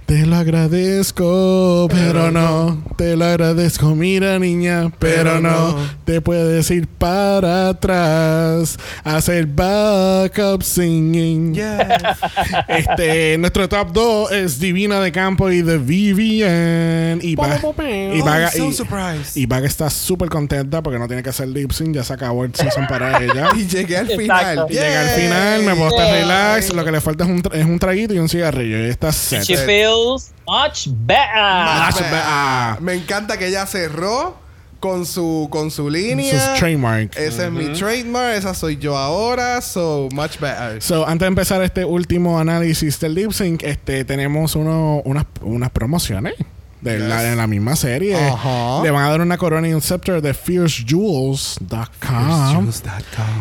te lo agradezco, pero no, te lo agradezco, mira niña, pero Pero no, no. te puedes ir para atrás, hacer backup singing. Yes. (laughs) Este, nuestro top 2 es Divina de Campo y The Vivian. Y, Va- y Oh, Vaga, I'm so y- surprised. y Vaga está súper contenta porque no tiene que hacer lip sync, ya se acabó el season para (laughs) ella. y llegué al final. Y Llega al final, me puedo estar Yay. relax. Lo que le falta es un, tra- es un traguito y un cigarrillo. Y está set. Feels much better. Much better. Me encanta que ella cerró con su con su línea. Sus trademark. Ese es mi trademark, esa soy yo ahora, so much better. So, antes de empezar este último análisis del lip sync, este, tenemos uno, unas, unas promociones de la, Yes. de la misma serie. Ajá. Le van a dar una corona y un scepter de fiercejewels.com.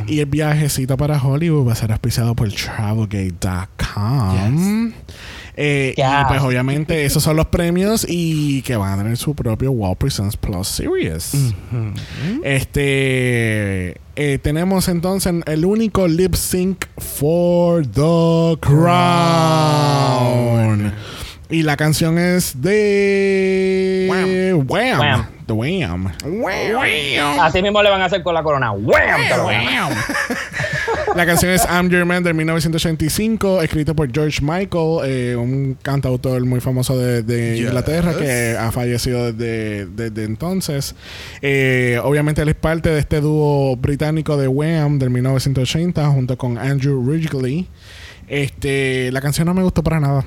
Y el viajecito para Hollywood va a ser auspiciado por travelgate.com. Eh, Y pues obviamente (laughs) esos son los premios y que van a tener su propio Wow Presents Plus Series. Este eh, tenemos entonces el único lip sync for the crown. Y la canción es de Wham. Wham. The Wham. Wham. Así mismo le van a hacer con la corona. ¡Wham! A- La canción es I'm Your Man de 1985, escrito por George Michael, eh, un cantautor muy famoso de, de Yes. Inglaterra que ha fallecido desde, desde entonces. Eh, obviamente él es parte de este dúo británico de Wham del 1980 junto con Andrew Ridgely. Este, la canción no me gustó para nada.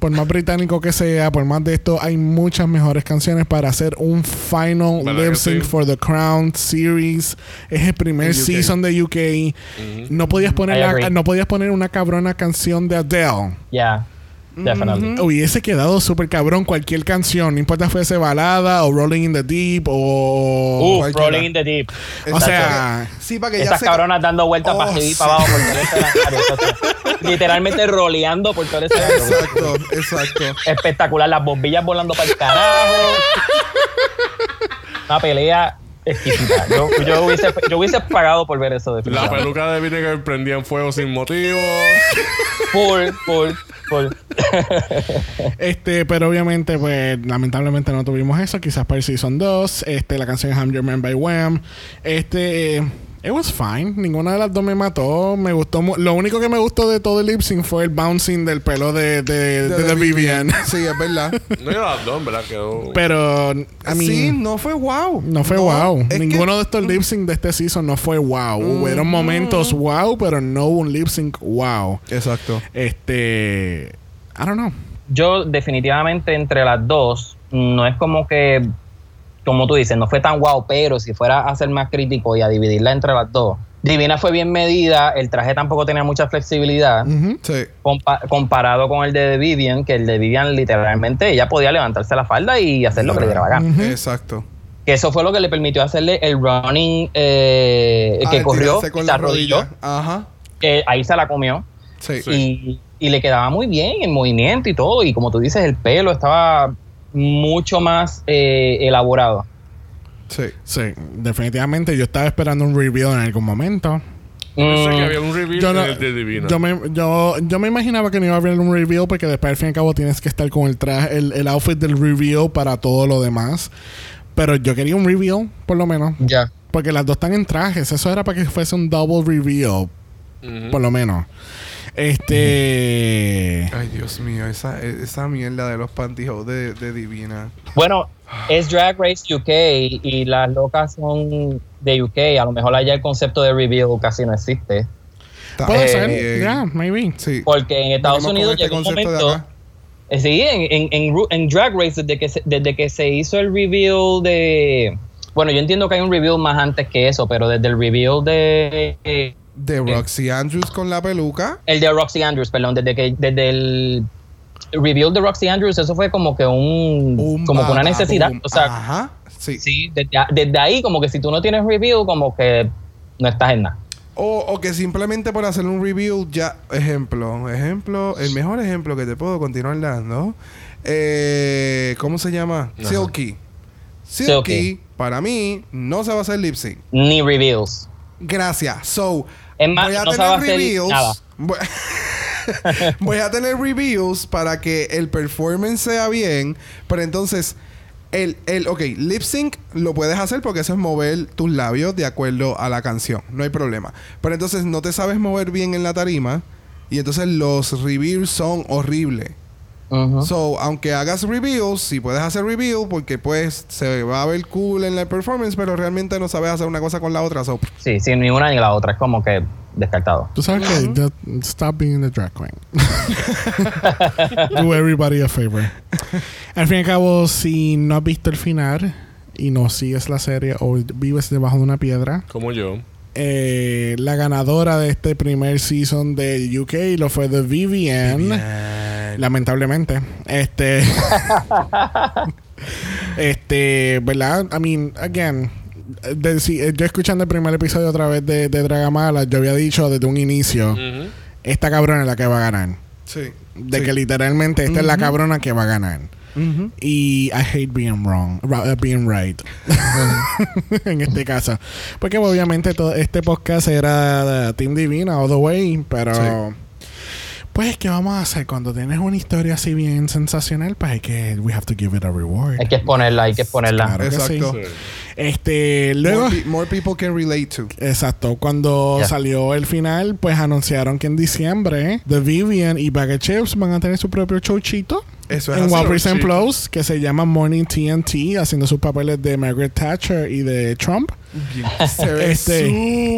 Por más británico que sea, por más de esto, hay muchas mejores canciones para hacer un final ¿Verdad lip sync sí? for the Crown Series. Es el primer season de UK. No podías poner la- no podías poner una cabrona canción de Adele. Yeah, definitely. Hubiese quedado súper cabrón cualquier canción, no importa fuese balada o Rolling in the Deep o Uh. Rolling in the Deep. o sea, Sí, para que ya Esas se cabronas dando vueltas Oh, para arriba y sí. para abajo por todo. (laughs) Entonces, Literalmente roleando por todo el escenario. Exacto, exacto. Espectacular. Las bombillas volando para el carajo. Una pelea exquisita. Yo, yo, hubiese, yo hubiese pagado por ver eso. La definitivamente. peluca de Vinegar prendía en fuego sin motivo. Full, full, full. Este, pero obviamente, pues, lamentablemente no tuvimos eso. Quizás para el Season 2. Este, la canción es I'm Your Man by Wham. Este, it was fine. Ninguna de las dos me mató. Me gustó. mu- Lo único que me gustó de todo el lip sync fue el bouncing del pelo de, de, Vivian. (laughs) Sí, es verdad. No era las dos, ¿verdad? Quedó. pero, a mí. sí, no fue wow. No fue wow. Ninguno que- de estos lip sync de este season no fue wow. Hubieron momentos wow, pero no hubo un lip sync wow. Exacto. Este. I don't know. Yo definitivamente entre las dos, no es como que, como tú dices, no fue tan guau, pero si fuera a ser más crítico y a dividirla entre las dos. Divina fue bien medida, el traje tampoco tenía mucha flexibilidad. Ujú. Sí. compa- comparado con el de Vivian, que el de Vivian literalmente ella podía levantarse la falda y hacer lo que le diera gana. Ujú. Exacto. Que eso fue lo que le permitió hacerle el running eh, que Al corrió, con se la arrodilló, rodilla. Ajá. que ahí se la comió Sí. y, y le quedaba muy bien el movimiento y todo. Y como tú dices, el pelo estaba mucho más eh, elaborado. Sí. Sí, definitivamente. Yo estaba esperando un reveal en algún momento. Pensé Mm, que había un review Yo, no- en el de Divina. yo, me, yo, yo me imaginaba que no iba a haber un reveal porque después al fin y al cabo tienes que estar con el traje, el, el outfit del reveal para todo lo demás. Pero yo quería un reveal, por lo menos. ya. Porque las dos están en trajes. Eso era para que fuese un double reveal, Ujú. por lo menos. Este. (laughs) Ay, Dios mío, esa, esa mierda de los pantyhose de, de Divina. Bueno, es Drag Race UK y las locas son de UK. A lo mejor allá el concepto de reveal casi no existe. Puede Eh, ser. bien. Ya, maybe. Sí. Porque en Estados Venimos Unidos este llegó un concepto de momento. eh, Sí, en, en, en, Drag Race, desde que, se, desde que se hizo el reveal de. Bueno, yo entiendo que hay un reveal más antes que eso, pero desde el reveal de. De Roxy Andrews con la peluca. el de Roxy Andrews, perdón, desde que desde el reveal de Roxy Andrews, eso fue como que un. Como que una necesidad. O sea, Ajá. Sí. sí, desde, desde ahí, como que si tú no tienes reveal, como que no estás en nada. O, o que simplemente por hacer un review ya, ejemplo, ejemplo, el mejor ejemplo que te puedo continuar dando, eh, ¿cómo se llama? Ajá. Silky. Silky, Silky. para mí, no se va a hacer lip sync. Ni reveals. Gracias. So, Es más, voy a no tener reviews. nada. Voy, (laughs) voy a tener reviews para que el performance sea bien, pero entonces el, el, ok, lip sync lo puedes hacer porque eso es mover tus labios de acuerdo a la canción, no hay problema. Pero entonces no te sabes mover bien en la tarima y entonces los reviews son horribles. So, aunque hagas reveals, si puedes hacer reveal, porque pues se va a ver cool en la performance, pero realmente no sabes hacer una cosa con la otra. So, Sí, sin ni una ni la otra. Es como que descartado. Tú sabes que that- stop being the drag queen. (laughs) Do everybody a favor. Al fin y al cabo, si no has visto el final y no sigues la serie o vives debajo de una piedra, Como yo. Eh, la ganadora de este primer season de UK lo fue The Vivian. Lamentablemente. Este. (laughs) este, ¿verdad? I mean, again. de- si- eh, yo escuchando el primer episodio otra vez de, de Dragamala, yo había dicho desde un inicio, Ujú. esta cabrona es la que va a ganar. sí. De Sí. que literalmente esta es la cabrona que va a ganar. Y I hate being wrong, uh, being right. (laughs) en este caso. Porque obviamente todo este podcast era de Team Divina all the way, pero Sí. pues ¿qué vamos a hacer cuando tienes una historia así bien sensacional? Pues hay que we have to give it a reward. Hay que exponerla, hay que exponerla. Claro que Exacto. sí. Sí. Este, luego More, pe- more people can relate to. Exacto, cuando salió el final, pues anunciaron que en diciembre The Vivian y Bag of Chips van a tener su propio showchito. Eso es en. Wild. Plus, que se llama Morning TNT, haciendo sus papeles de Margaret Thatcher y de Trump. Se ve Este-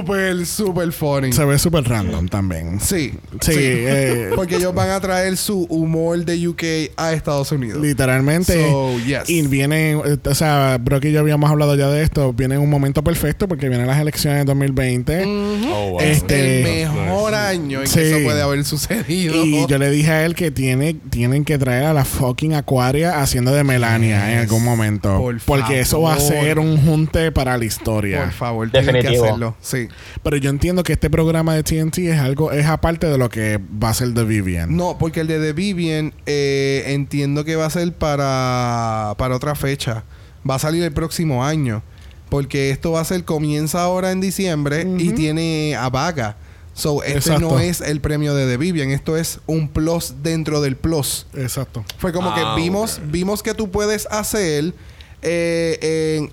súper, súper funny. Se ve súper random también. Sí. Sí, eh, Porque ellos van a traer su humor de UK a Estados Unidos. literalmente. So, yes. Y viene, eh, o sea, Brock y yo habíamos hablado ya de esto. Viene en un momento perfecto porque vienen las elecciones de 2020. Oh, wow. Este- el mejor año en Sí. que eso puede haber sucedido. Y yo le dije a él que tiene, tienen que traer a la fucking Aquaria haciendo de Melania en algún momento. Por porque eso va a ser un junte para la historia. Por favor, tienen que Definitivo. hacerlo. Sí. Pero yo entiendo que este programa de TNT es algo, es aparte de lo que va a ser The Vivian. No, porque el de The Vivian eh, entiendo que va a ser para, para otra fecha. Va a salir el próximo año. Porque esto va a ser, comienza ahora en diciembre y tiene a Vaga. So, este Exacto. no es el premio de The Vivian, esto es un plus dentro del plus. Exacto. Fue como Ah, que vimos, vimos que tú puedes hacer eh, en-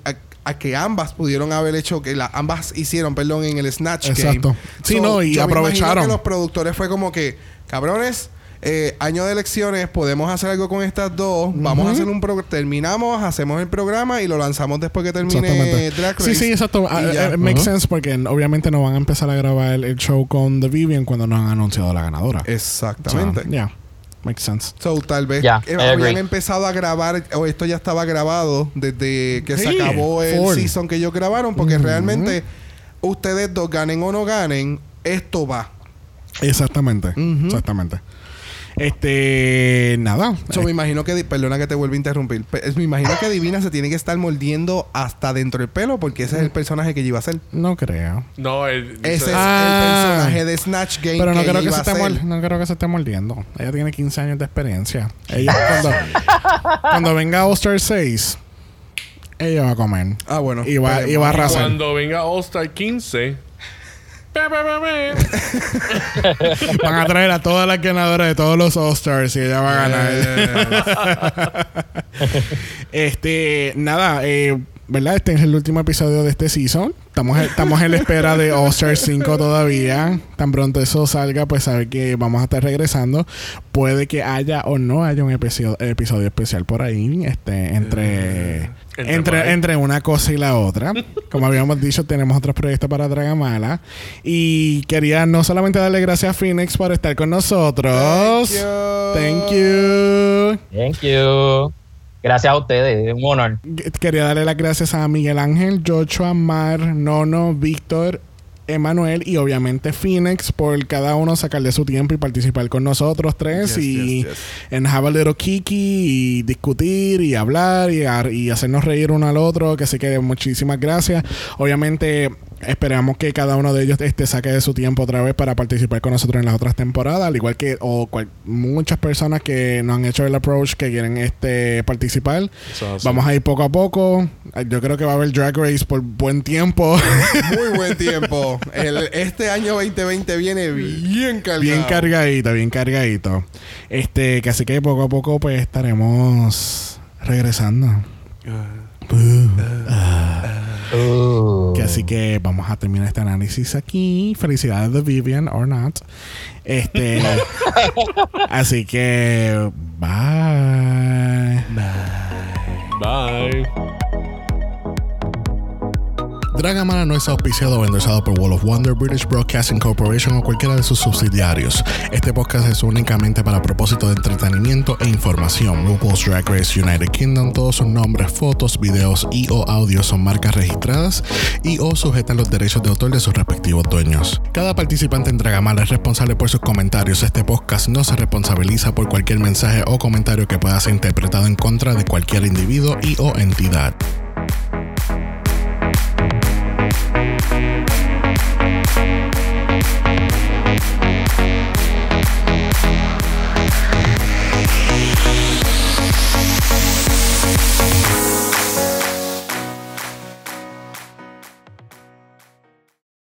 a, que ambas pudieron haber hecho, que la, ambas hicieron, perdón, en el Snatch Exacto. Game. Sí, no, y yo me aprovecharon. que los productores fue como que, cabrones, eh, año de elecciones, podemos hacer algo con estas dos. Vamos a hacer un programa. Terminamos, hacemos el programa y lo lanzamos después que termine. Drag Race. Sí, sí, exacto. Ah, ya. eh, makes sense porque obviamente no van a empezar a grabar el, el show con The Vivian cuando no han anunciado la ganadora. Exactamente. So, yeah, makes sense. So, tal vez eh, habían empezado a grabar, o esto ya estaba grabado desde que se acabó el season que ellos grabaron, porque Ujú. realmente ustedes dos ganen o no ganen, esto va. Exactamente. Ujú. Exactamente. Este, nada. So, Eh, me imagino que, perdona que te vuelva a interrumpir, me imagino que Divina se tiene que estar mordiendo hasta dentro del pelo, porque ese es el personaje que ella iba a ser. no creo. No, él Ese es Ah. el personaje de Snatch Game Pero no que creo que, se a esté no creo que se esté mordiendo. Ella tiene 15 años de experiencia. Ella, cuando, (laughs) cuando venga All Star 6, ella va a comer. Ah, bueno. Y va- Esperemos. y va a arrasar. Cuando venga All Star 15. (laughs) Van a traer a todas las ganadoras de todos los All Stars y ella va a ganar. (laughs) Este, nada, eh, ¿verdad? Este es el último episodio de este season. Estamos, estamos en la espera de All Star 5 todavía. Tan pronto eso salga, pues sabe que vamos a estar regresando. Puede que haya o no haya un episodio, episodio especial por ahí, este, entre, Entre entre, una cosa y la otra. (laughs) Como habíamos dicho, tenemos otros proyectos para Dragamala. Y quería no solamente darle gracias a Phoenix por estar con nosotros. Thank you. Thank you. Thank you. Gracias a ustedes, es un honor. Quería darle las gracias a Miguel Ángel, Joshua, Mar, Nono, Víctor, Emanuel y obviamente Phoenix por cada uno sacar de su tiempo y participar con nosotros tres Yes, y yes, yes. en Have a Little Kiki y discutir y hablar y, ar- y hacernos reír uno al otro. Que así que muchísimas gracias. Obviamente esperamos que cada uno de ellos este, saque de su tiempo otra vez para participar con nosotros en las otras temporadas, al igual que o cual- muchas personas que nos han hecho el approach que quieren este participar. Vamos a ir poco a poco. Yo creo que va a haber Drag Race por buen tiempo. Muy buen (laughs) tiempo. El- este año 2020 viene bien cargado. bien cargadito, bien cargadito. Este, que así que poco a poco pues estaremos regresando. Uh. Que así que vamos a terminar este análisis aquí. Felicidades de Vivian or not. Este, (laughs) así que Bye. Bye. Dragamala no es auspiciado o endorsado por Wall of Wonder, British Broadcasting Corporation o cualquiera de sus subsidiarios. Este podcast es únicamente para propósito de entretenimiento e información. RuPaul's Drag Race United Kingdom, todos sus nombres, fotos, videos y o audios son marcas registradas y o sujetan los derechos de autor de sus respectivos dueños. Cada participante en Dragamala es responsable por sus comentarios. Este podcast no se responsabiliza por cualquier mensaje o comentario que pueda ser interpretado en contra de cualquier individuo y o entidad. Thank you.